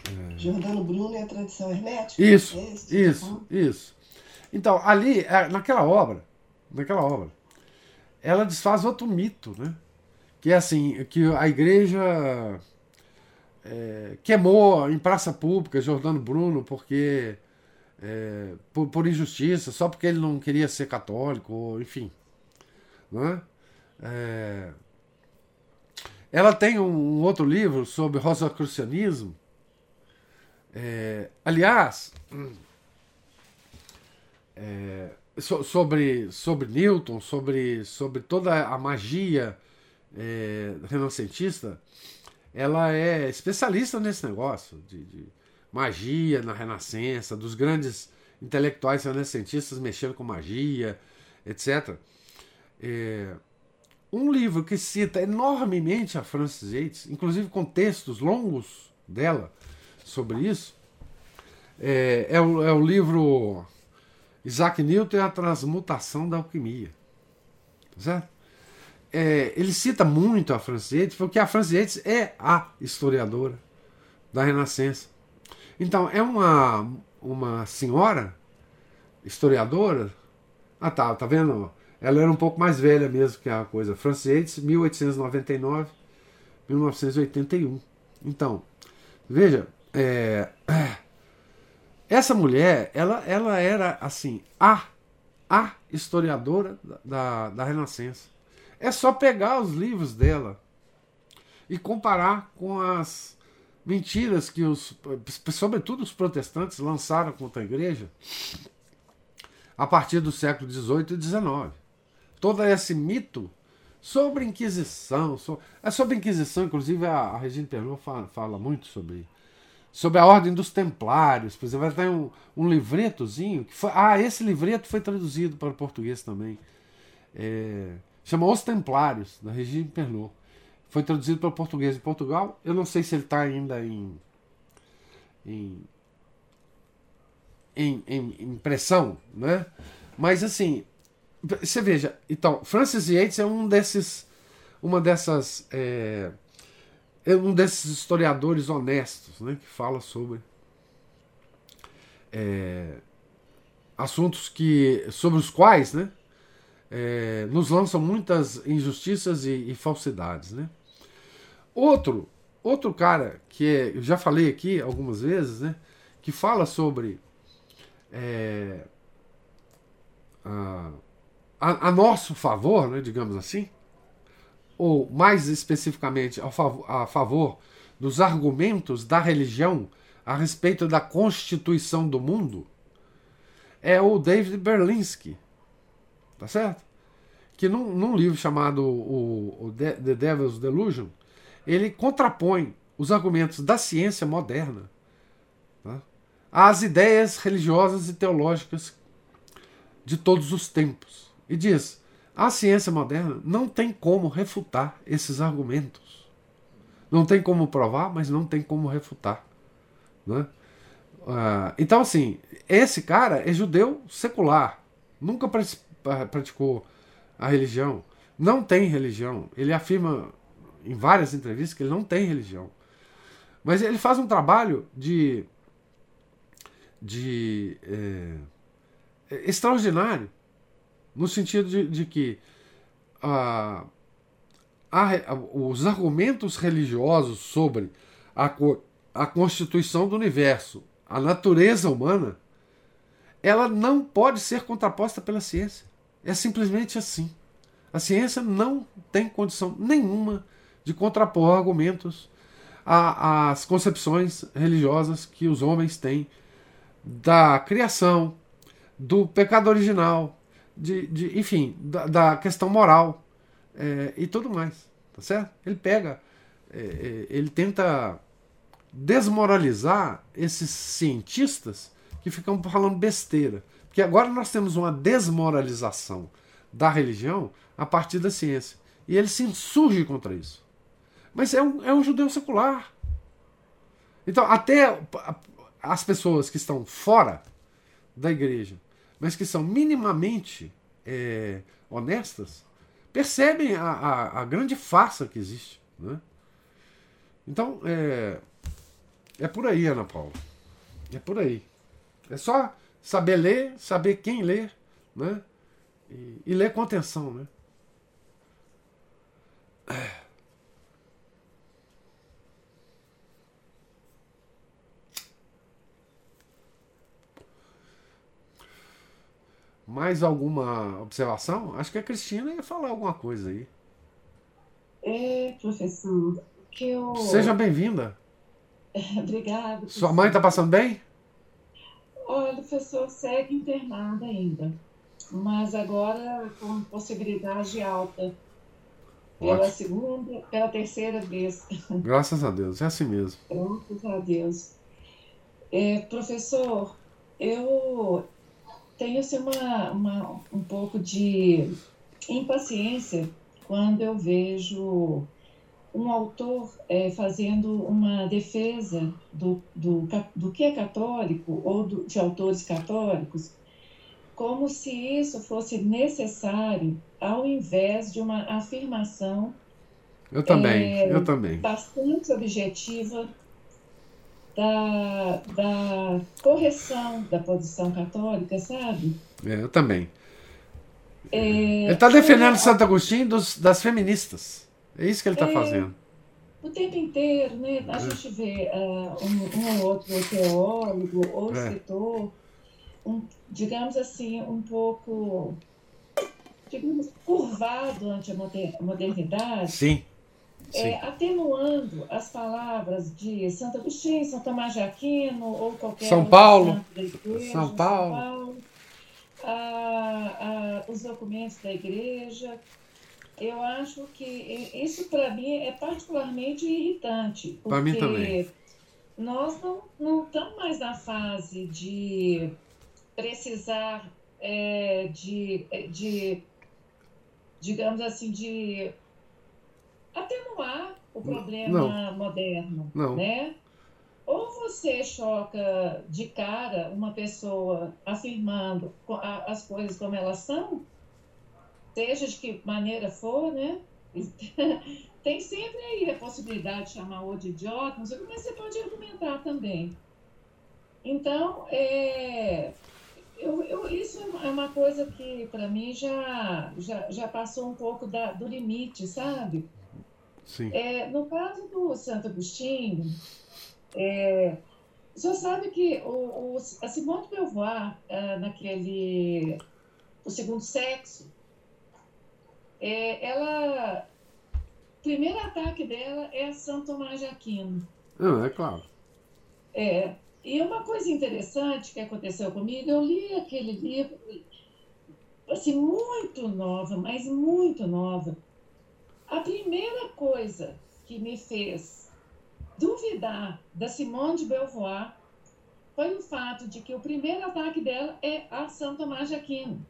Speaker 2: É... Jordano Bruno é a tradição hermética?
Speaker 1: Isso, é isso, isso. Então, ali, é, naquela obra, naquela obra, ela desfaz outro mito, né? que é assim, que a igreja é, queimou em praça pública Jordano Bruno porque é, por, por, injustiça, só porque ele não queria ser católico, enfim. Né? É, ela tem um, um, outro livro sobre rosacrucianismo. É, aliás, é, so, sobre, sobre Newton, sobre, sobre toda a magia é, renascentista, ela é especialista nesse negócio de, de, magia na Renascença, dos grandes intelectuais renascentistas mexendo com magia, etc. É, um livro que cita enormemente a Frances Yates, inclusive com textos longos dela sobre isso, é, é, o, é o livro Isaac Newton e a Transmutação da Alquimia. Certo? é, ele cita muito a Frances Yates, porque a Frances Yates é a historiadora da Renascença. Então, é uma, uma senhora historiadora. Ah, tá, tá vendo? Ela era um pouco mais velha mesmo que a coisa. Frances Yates, 1899, 1981. Então, veja, é, essa mulher, ela, ela era assim, a, a historiadora da, da Renascença. É só pegar os livros dela e comparar com as mentiras que os, sobretudo os protestantes, lançaram contra a igreja a partir do século XVIII e XIX. Todo esse mito sobre Inquisição, sobre, é sobre Inquisição, inclusive a, a Regina Pernod fala, fala, muito sobre sobre a ordem dos templários, por exemplo, ter um, um livretozinho que foi, ah, esse livreto foi traduzido para o português também. É, Chama Os Templários, da Regina Pernod. Foi traduzido para o português em Portugal. Eu não sei se ele está ainda em, em, em, em impressão, né? Mas assim, você veja, então, Francis Yates é um desses, uma dessas, é, é um desses historiadores honestos, né, que fala sobre é, assuntos que, sobre os quais, né, é, nos lançam muitas injustiças e, e, falsidades. Né? Outro, outro cara que é, eu já falei aqui algumas vezes, né, que fala sobre é, a, a, nosso favor, né, digamos assim, ou mais especificamente a favor, a favor dos argumentos da religião a respeito da constituição do mundo, é o David Berlinski tá certo? Que num, num livro chamado o, o The Devil's Delusion, ele contrapõe os argumentos da ciência moderna tá? às ideias religiosas e teológicas de todos os tempos. E diz: a ciência moderna não tem como refutar esses argumentos. Não tem como provar, mas não tem como refutar. Né? Uh, então, assim, esse cara é judeu secular. Nunca praticou a religião, não tem religião. Ele afirma em várias entrevistas que ele não tem religião. Mas ele faz um trabalho de, de é, extraordinário, no sentido de, de que a, a, os argumentos religiosos sobre a, a constituição do universo, a natureza humana, ela não pode ser contraposta pela ciência. É simplesmente assim. A ciência não tem condição nenhuma de contrapor argumentos às concepções religiosas que os homens têm da criação, do pecado original, de, de enfim, da, da, questão moral é, e tudo mais. Tá certo? Ele pega, é, é ele tenta desmoralizar esses cientistas que ficam falando besteira. Porque agora nós temos uma desmoralização da religião a partir da ciência. E ele se insurge contra isso. Mas é um, é um judeu secular. Então, até as pessoas que estão fora da igreja, mas que são minimamente é, honestas, percebem a, a, a, grande farsa que existe. Né? Então, é, é por aí, Ana Paula. É por aí. É só saber ler, saber quem ler, né? E, e ler com atenção, né? Mais alguma observação? Acho que a Cristina ia falar alguma coisa aí.
Speaker 3: É, professor, que eu.
Speaker 1: Seja bem-vinda.
Speaker 3: Obrigada.
Speaker 1: Sua mãe está passando bem?
Speaker 3: Olha, o professor segue internado ainda, mas agora com possibilidade alta. Pela Ótimo. segunda, pela terceira vez.
Speaker 1: Graças a Deus, é assim mesmo.
Speaker 3: Graças a Deus. É, professor, eu tenho assim, uma, uma, um pouco de impaciência quando eu vejo um autor é, fazendo uma defesa do, do, do que é católico ou do, de autores católicos, como se isso fosse necessário ao invés de uma afirmação
Speaker 1: eu também, é, eu também.
Speaker 3: bastante objetiva da, da correção da posição católica, sabe?
Speaker 1: É, eu também. É, ele está defendendo Santo Agostinho dos, das feministas. É isso que ele está é, fazendo.
Speaker 3: O tempo inteiro, né? A é. gente vê uh, um, um, ou outro teólogo ou é. escritor, um, digamos assim, um pouco, digamos, curvado ante a modernidade.
Speaker 1: Sim.
Speaker 3: É, atenuando as palavras de Santo Agostinho, São Tomás de Aquino ou qualquer
Speaker 1: São Paulo,
Speaker 3: igreja,
Speaker 1: São Paulo, São Paulo
Speaker 3: a, a, os documentos da igreja, eu acho que isso para mim é particularmente irritante.
Speaker 1: Para mim também.
Speaker 3: Nós não, não estamos mais na fase de precisar é, de, de, digamos assim, de atenuar o problema não. moderno,
Speaker 1: não.
Speaker 3: né? Ou você choca de cara uma pessoa afirmando as coisas como elas são, seja de que maneira for, né? Tem sempre aí a possibilidade de chamar o de idiota, mas você pode argumentar também. Então, é, eu, eu, isso é uma coisa que, para mim, já, já, já passou um pouco da, do limite, sabe?
Speaker 1: Sim.
Speaker 3: É, no caso do Santo Agostinho, é, o senhor sabe que o, o, a Simone de Beauvoir, é, naquele O Segundo Sexo, é, ela. O primeiro ataque dela é São Tomás de Aquino.
Speaker 1: Não, é claro.
Speaker 3: É, e uma coisa interessante que aconteceu comigo, eu li aquele livro, assim, muito nova, mas muito nova. A primeira coisa que me fez duvidar da Simone de Beauvoir foi o fato de que o primeiro ataque dela é a São Tomás de Aquino.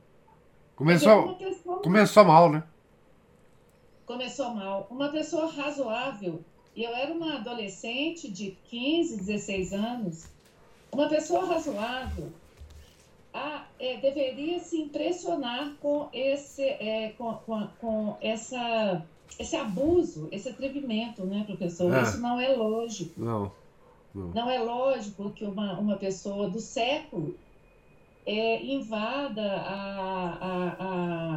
Speaker 1: Começou, começou mal, né?
Speaker 3: começou mal. Uma pessoa razoável, e eu era uma adolescente de 15, 16 anos, uma pessoa razoável a, é, deveria se impressionar com esse, é, com, com, com, essa, esse abuso, esse atrevimento, né, professor? É. Isso não é lógico.
Speaker 1: Não.
Speaker 3: Não, não é lógico que uma, uma pessoa do século é, invada a, a, a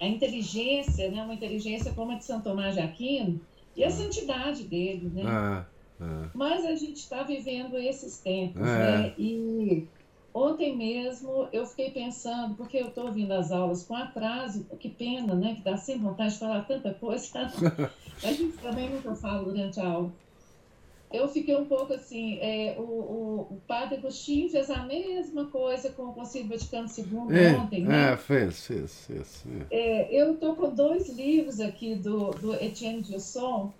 Speaker 3: a inteligência, né, uma inteligência como a de São Tomás de Aquino, e a santidade dele, né? É. Mas a gente está vivendo esses tempos, é. né? E ontem mesmo eu fiquei pensando, porque eu estou ouvindo as aulas com atraso, que pena, né? Que dá sem vontade de falar tanta coisa. a gente também nunca fala durante a aula eu fiquei um pouco assim, é, o, o, o, padre Agostinho fez a mesma coisa com o Concílio Vaticano II é, ontem, né?
Speaker 1: É, fez, fez, fez.
Speaker 3: É. é eu estou com dois livros aqui do, do Etienne Gilson,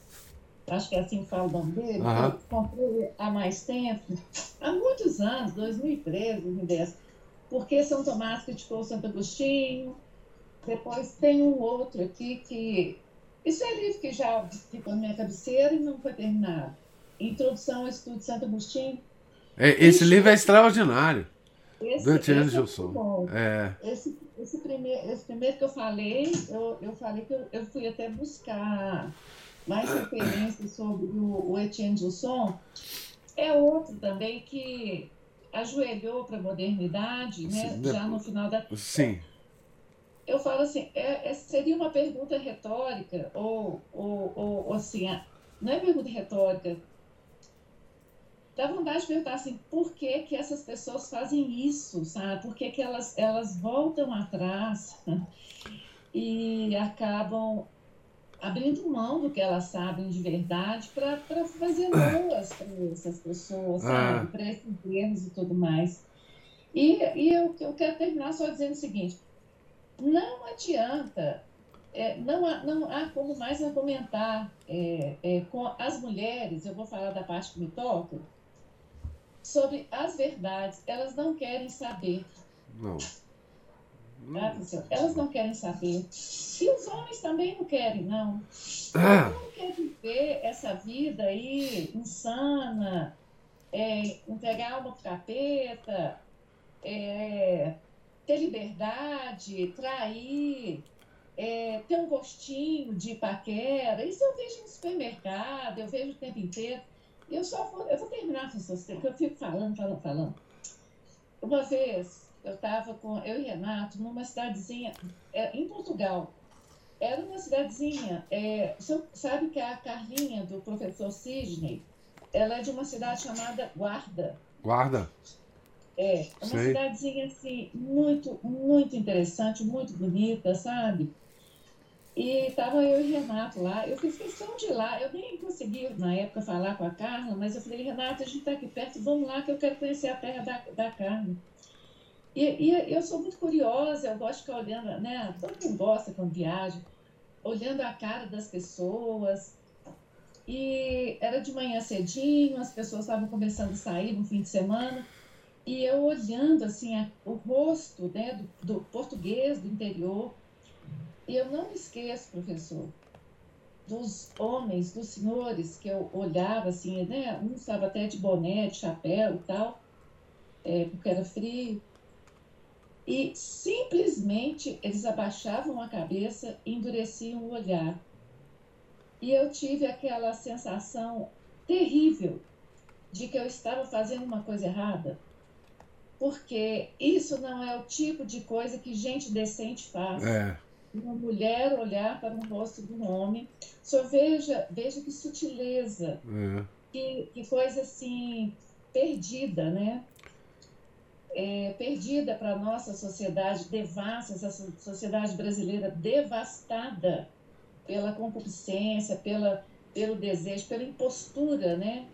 Speaker 3: acho que é assim que fala o nome dele, que eu comprei há mais tempo, há muitos anos, 2013, 2010, porque São Tomás criticou Santo Agostinho, depois tem um outro aqui que... Isso é livro que já ficou na minha cabeceira e não foi terminado Introdução ao Estudo de Santo Agostinho.
Speaker 1: É, esse livro é extraordinário.
Speaker 3: Esse, do Etienne Gilson. É, é. Esse, esse, primeiro, esse primeiro que eu falei, eu, eu falei que eu, eu fui até buscar mais referências sobre o, o Etienne Gilson. É outro também que ajoelhou para a modernidade, né? Sim, já no final da.
Speaker 1: Sim.
Speaker 3: Eu falo assim, é, é, seria uma pergunta retórica, ou, ou, ou, ou assim, não é pergunta retórica, dá vontade de perguntar assim, por que que essas pessoas fazem isso, sabe? Por que que elas, elas voltam atrás e acabam abrindo mão do que elas sabem de verdade para fazer boas para essas pessoas? Ah. Para esses erros e tudo mais. E, e eu, eu quero terminar só dizendo o seguinte, não adianta é, não, há, não há como mais argumentar é, é, com as mulheres, eu vou falar da parte que me toca, sobre as verdades. Elas não querem saber.
Speaker 1: Não.
Speaker 3: Tá, Elas não querem saber. E os homens também não querem, não. Ah. Não querem ver essa vida aí insana, é, entregar alma pro capeta, é, ter liberdade, trair, é, ter um gostinho de paquera. Isso eu vejo no supermercado, eu vejo o tempo inteiro. Eu só vou, eu vou terminar você, porque eu fico falando, falando, falando. Uma vez eu estava com eu e Renato numa cidadezinha é, em Portugal. Era uma cidadezinha, é, sabe que a Carlinha do professor Sidney, ela é de uma cidade chamada Guarda.
Speaker 1: Guarda.
Speaker 3: É, uma Sei. cidadezinha assim muito, muito interessante, muito bonita, sabe? E estava eu e Renato lá. Eu fiz questão de ir lá. Eu nem consegui, na época, falar com a Carla, mas eu falei, Renato, a gente está aqui perto, vamos lá que eu quero conhecer a terra da, da carne. E, e, eu sou muito curiosa, eu gosto de ficar olhando, né? Todo mundo gosta quando viaja, olhando a cara das pessoas. E era de manhã cedinho, as pessoas estavam começando a sair no fim de semana. E eu olhando, assim, a, o rosto né, do, do português do interior, e eu não me esqueço, professor, dos homens, dos senhores que eu olhava assim, né? Um estava até de boné, de chapéu e tal, é, porque era frio. E simplesmente eles abaixavam a cabeça e endureciam o olhar. E eu tive aquela sensação terrível de que eu estava fazendo uma coisa errada. Porque isso não é o tipo de coisa que gente decente faz.
Speaker 1: É
Speaker 3: uma mulher olhar para um rosto de um homem. Só veja, veja que sutileza,
Speaker 1: é.
Speaker 3: que, que coisa assim perdida, né? É, perdida para a nossa sociedade devassa, essa sociedade brasileira devastada pela concupiscência, pela, pelo desejo, pela impostura, né?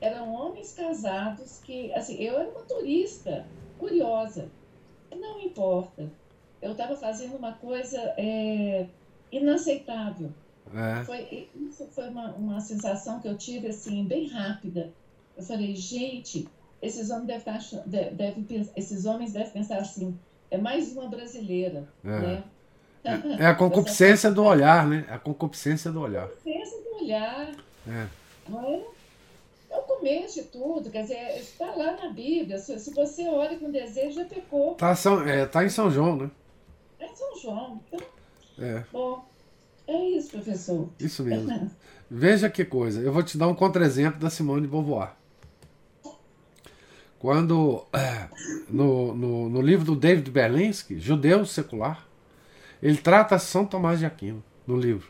Speaker 3: Eram homens casados que, assim, eu era uma turista curiosa, não importa eu estava fazendo uma coisa é, inaceitável.
Speaker 1: É.
Speaker 3: Foi, isso foi uma, uma sensação que eu tive assim, bem rápida. Eu falei, gente, esses homens devem, devem, esses homens devem pensar assim, é mais uma brasileira. É, né?
Speaker 1: é, é a concupiscência do olhar, né? A concupiscência do olhar. A
Speaker 3: concupiscência do olhar.
Speaker 1: É.
Speaker 3: Não é? é o começo de tudo, quer dizer, está lá na Bíblia. Se, se você olha com desejo, já pecou.
Speaker 1: Está é, tá em São João, né?
Speaker 3: É São João.
Speaker 1: É.
Speaker 3: Bom, é isso, professor.
Speaker 1: Isso mesmo. Veja que coisa. Eu vou te dar um contra-exemplo da Simone de Beauvoir. Quando, no, no, no, livro do David Berlinski, Judeu Secular, ele trata São Tomás de Aquino, no livro.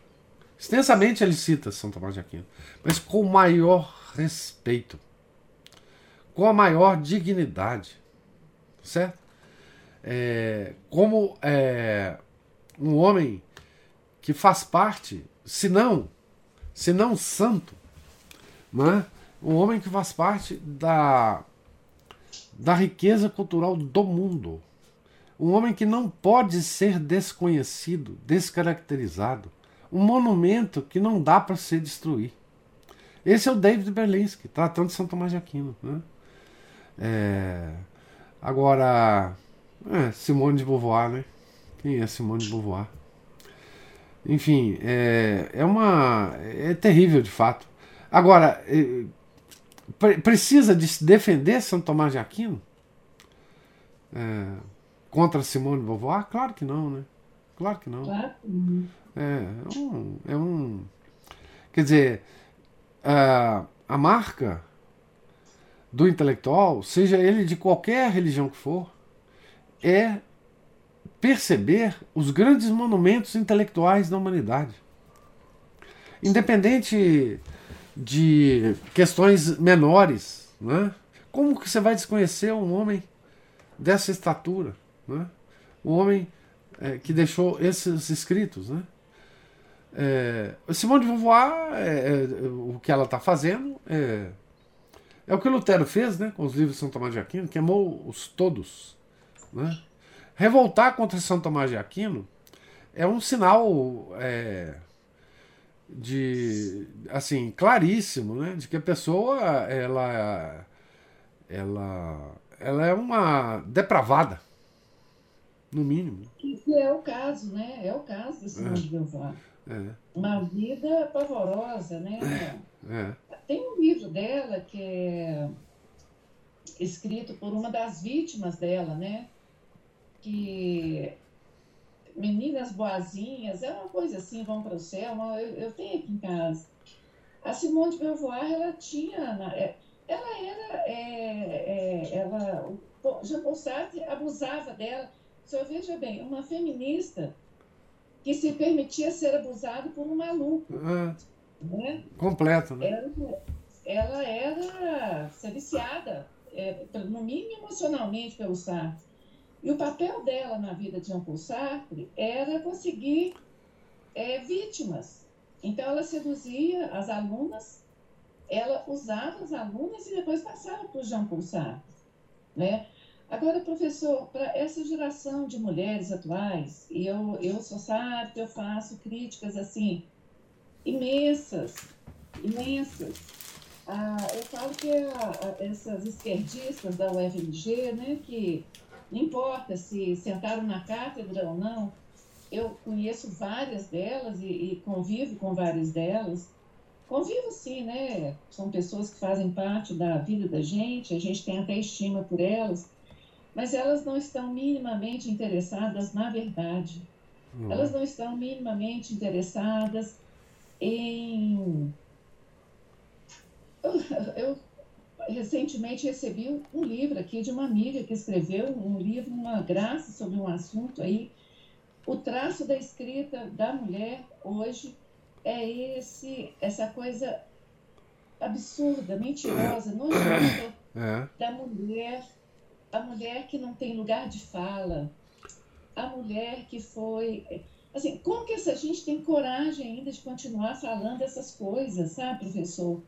Speaker 1: Extensamente ele cita São Tomás de Aquino, mas com maior respeito, com a maior dignidade, certo? É, como é, um homem que faz parte, se não, se não santo, né? um homem que faz parte da, da riqueza cultural do mundo. Um homem que não pode ser desconhecido, descaracterizado. Um monumento que não dá para se destruir. Esse é o David Berlinski, tratando de São Tomás de Aquino. Né? É, agora, é, Simone de Beauvoir, né? Quem é Simone de Beauvoir? Enfim, é, é uma. É terrível de fato. Agora, é, precisa de se defender São Tomás de Aquino? É, contra Simone de Beauvoir? Claro que não, né? Claro que não. Claro. É, é um, é um. Quer dizer, a, a marca do intelectual, seja ele de qualquer religião que for, é perceber os grandes monumentos intelectuais da humanidade. Independente de questões menores, né? como que você vai desconhecer um homem dessa estatura? Né? Um homem é, que deixou esses escritos. Né? É, Simone de Beauvoir, é, é, o que ela está fazendo é, é o que Lutero fez né, com os livros de São Tomás de Aquino, queimou-os todos. Né? Revoltar contra São Tomás de Aquino é um sinal é, de assim claríssimo, né, de que a pessoa ela ela ela é uma depravada, no mínimo.
Speaker 3: Que é o caso, né? É o caso de Simone é. de Beauvoir. É. Uma vida pavorosa, né? É. Tem um livro dela que é escrito por uma das vítimas dela, né? Que meninas boazinhas, é uma coisa assim, vão para o céu. Eu, eu, tenho aqui em casa. A Simone de Beauvoir, ela tinha, é, ela era, é, é, ela, Jean Paul Sartre abusava dela. Só veja bem, uma feminista que se permitia ser abusado por um maluco.
Speaker 1: Né? Completo, né?
Speaker 3: Ela, ela era viciada, é, no mínimo emocionalmente, pelo Sartre. E o papel dela na vida de Jean Paul Sartre era conseguir é, vítimas. Então, ela seduzia as alunas, ela usava as alunas e depois passava para o Jean Paul Sartre. Né? Agora, professor, para essa geração de mulheres atuais, e eu, eu sou que eu faço críticas assim imensas, imensas. Ah, eu falo que a, a, essas esquerdistas da UFMG, né, que não importa se sentaram na cátedra ou não, eu conheço várias delas e, e convivo com várias delas. Convivo sim, né? São pessoas que fazem parte da vida da gente, a gente tem até estima por elas mas elas não estão minimamente interessadas na verdade. Não. Elas não estão minimamente interessadas em. Eu, eu, recentemente recebi um livro aqui de uma amiga que escreveu um livro, uma graça sobre um assunto aí. O traço da escrita da mulher hoje é esse, essa coisa absurda, mentirosa, nojenta é. da mulher a mulher que não tem lugar de fala, a mulher que foi. Assim, como que essa gente tem coragem ainda de continuar falando essas coisas, sabe, professor?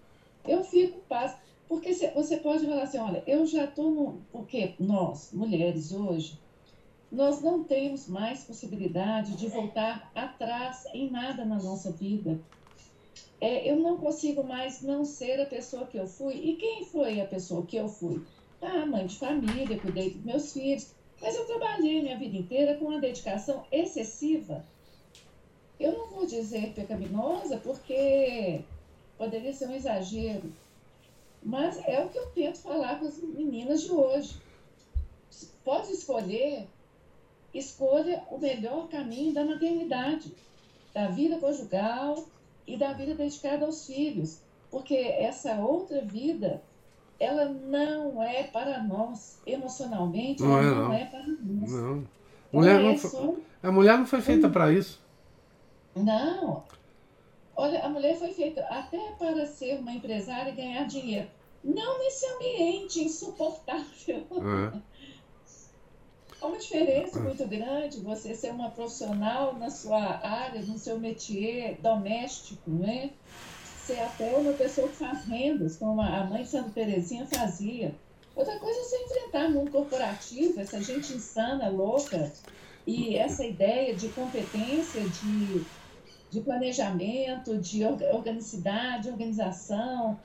Speaker 3: Eu fico paz. Porque você pode falar assim: olha, eu já estou no. Porque nós, mulheres, hoje, nós não temos mais possibilidade de voltar atrás em nada na nossa vida. É, eu não consigo mais não ser a pessoa que eu fui. E quem foi a pessoa que eu fui? Ah, mãe de família, cuidei dos meus filhos, mas eu trabalhei minha vida inteira com uma dedicação excessiva. Eu não vou dizer pecaminosa, porque poderia ser um exagero, mas é o que eu tento falar com as meninas de hoje. Pode escolher, escolha o melhor caminho da maternidade, da vida conjugal e da vida dedicada aos filhos, porque essa outra vida ela não é para nós emocionalmente, não, é, não. é para nós. Não.
Speaker 1: Mulher não foi, a mulher não foi feita para isso.
Speaker 3: Não. Olha, a mulher foi feita até para ser uma empresária e ganhar dinheiro. Não nesse ambiente insuportável. Uhum. Há uma diferença muito grande você ser uma profissional na sua área, no seu métier doméstico, né? Ser até uma pessoa que faz rendas, como a mãe Santa Terezinha fazia. Outra coisa é você enfrentar mundo corporativo, essa gente insana, louca, e essa ideia de competência, de, de planejamento, de organicidade, organização.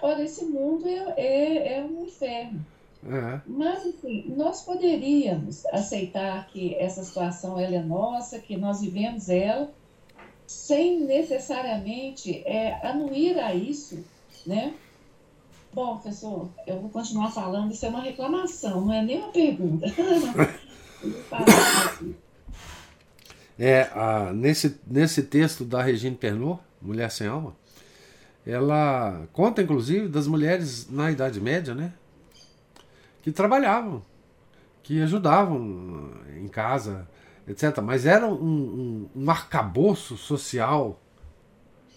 Speaker 3: Olha, esse mundo é, é, é um inferno. É. Mas, enfim, nós poderíamos aceitar que essa situação ela é nossa, que nós vivemos ela, sem necessariamente é, anuir a isso, né? Bom, professor, eu vou continuar falando, isso é uma reclamação, não é nem uma pergunta.
Speaker 1: é, a, nesse, nesse texto da Regine Pernod, Mulher Sem Alma, ela conta, inclusive, das mulheres na Idade Média, né? que trabalhavam, que ajudavam em casa, etc. Mas era um, um, um arcabouço social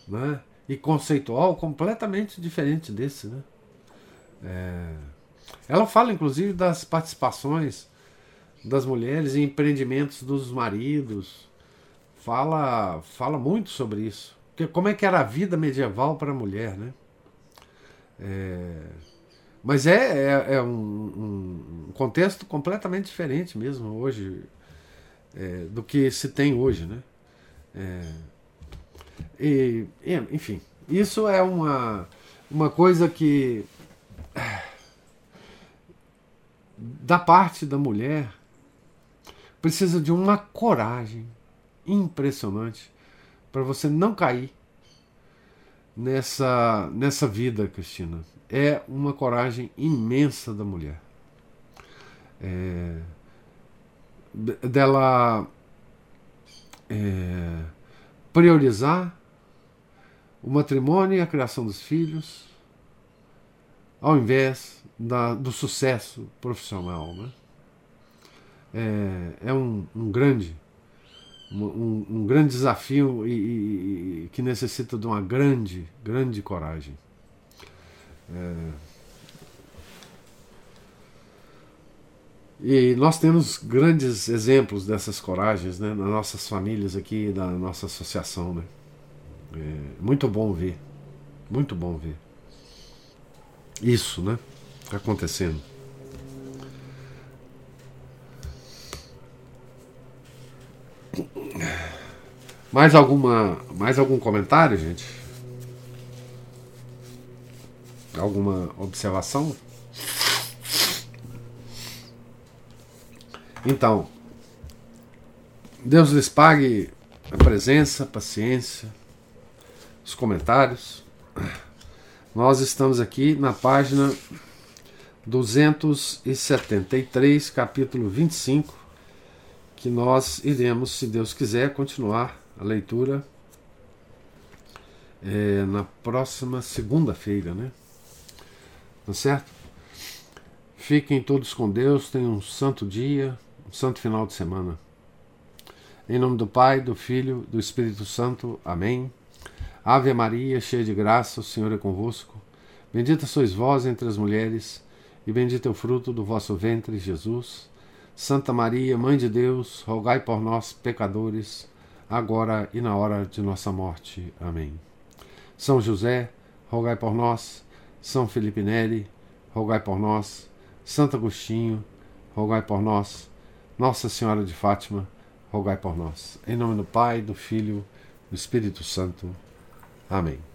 Speaker 1: né, e conceitual completamente diferente desse. Né? É... Ela fala, inclusive, das participações das mulheres em empreendimentos dos maridos. Fala, fala muito sobre isso. Como é que era a vida medieval para a mulher, né? É... Mas é, é, é um, um, contexto completamente diferente mesmo hoje é, do que se tem hoje, né? É, e, enfim, isso é uma, uma coisa que da parte da mulher precisa de uma coragem impressionante para você não cair nessa, nessa vida, Cristina é uma coragem imensa da mulher. É, dela é, priorizar o matrimônio e a criação dos filhos ao invés da, do sucesso profissional. Né? É, é um, um grande um, um, grande desafio e, e, e que necessita de uma grande, grande coragem. É... E nós temos grandes exemplos dessas coragens né, nas nossas famílias aqui, na nossa associação. Né? É muito bom ver, muito bom ver isso né, acontecendo. Mais alguma, mais algum comentário, gente? Alguma observação? Então, Deus lhes pague a presença, a paciência, os comentários. Nós estamos aqui na página 273, capítulo 25, que nós iremos, se Deus quiser, continuar a leitura é, na próxima segunda-feira, né? Tá certo? Fiquem todos com Deus, tenham um santo dia, um santo final de semana. Em nome do Pai, do Filho, do Espírito Santo. Amém. Ave Maria, cheia de graça, o Senhor é convosco. Bendita sois vós entre as mulheres, e bendito é o fruto do vosso ventre, Jesus. Santa Maria, Mãe de Deus, rogai por nós, pecadores, agora e na hora de nossa morte. Amém. São José, rogai por nós. São Felipe Neri, rogai por nós. Santo Agostinho, rogai por nós. Nossa Senhora de Fátima, rogai por nós. Em nome do Pai, do Filho, do Espírito Santo. Amém.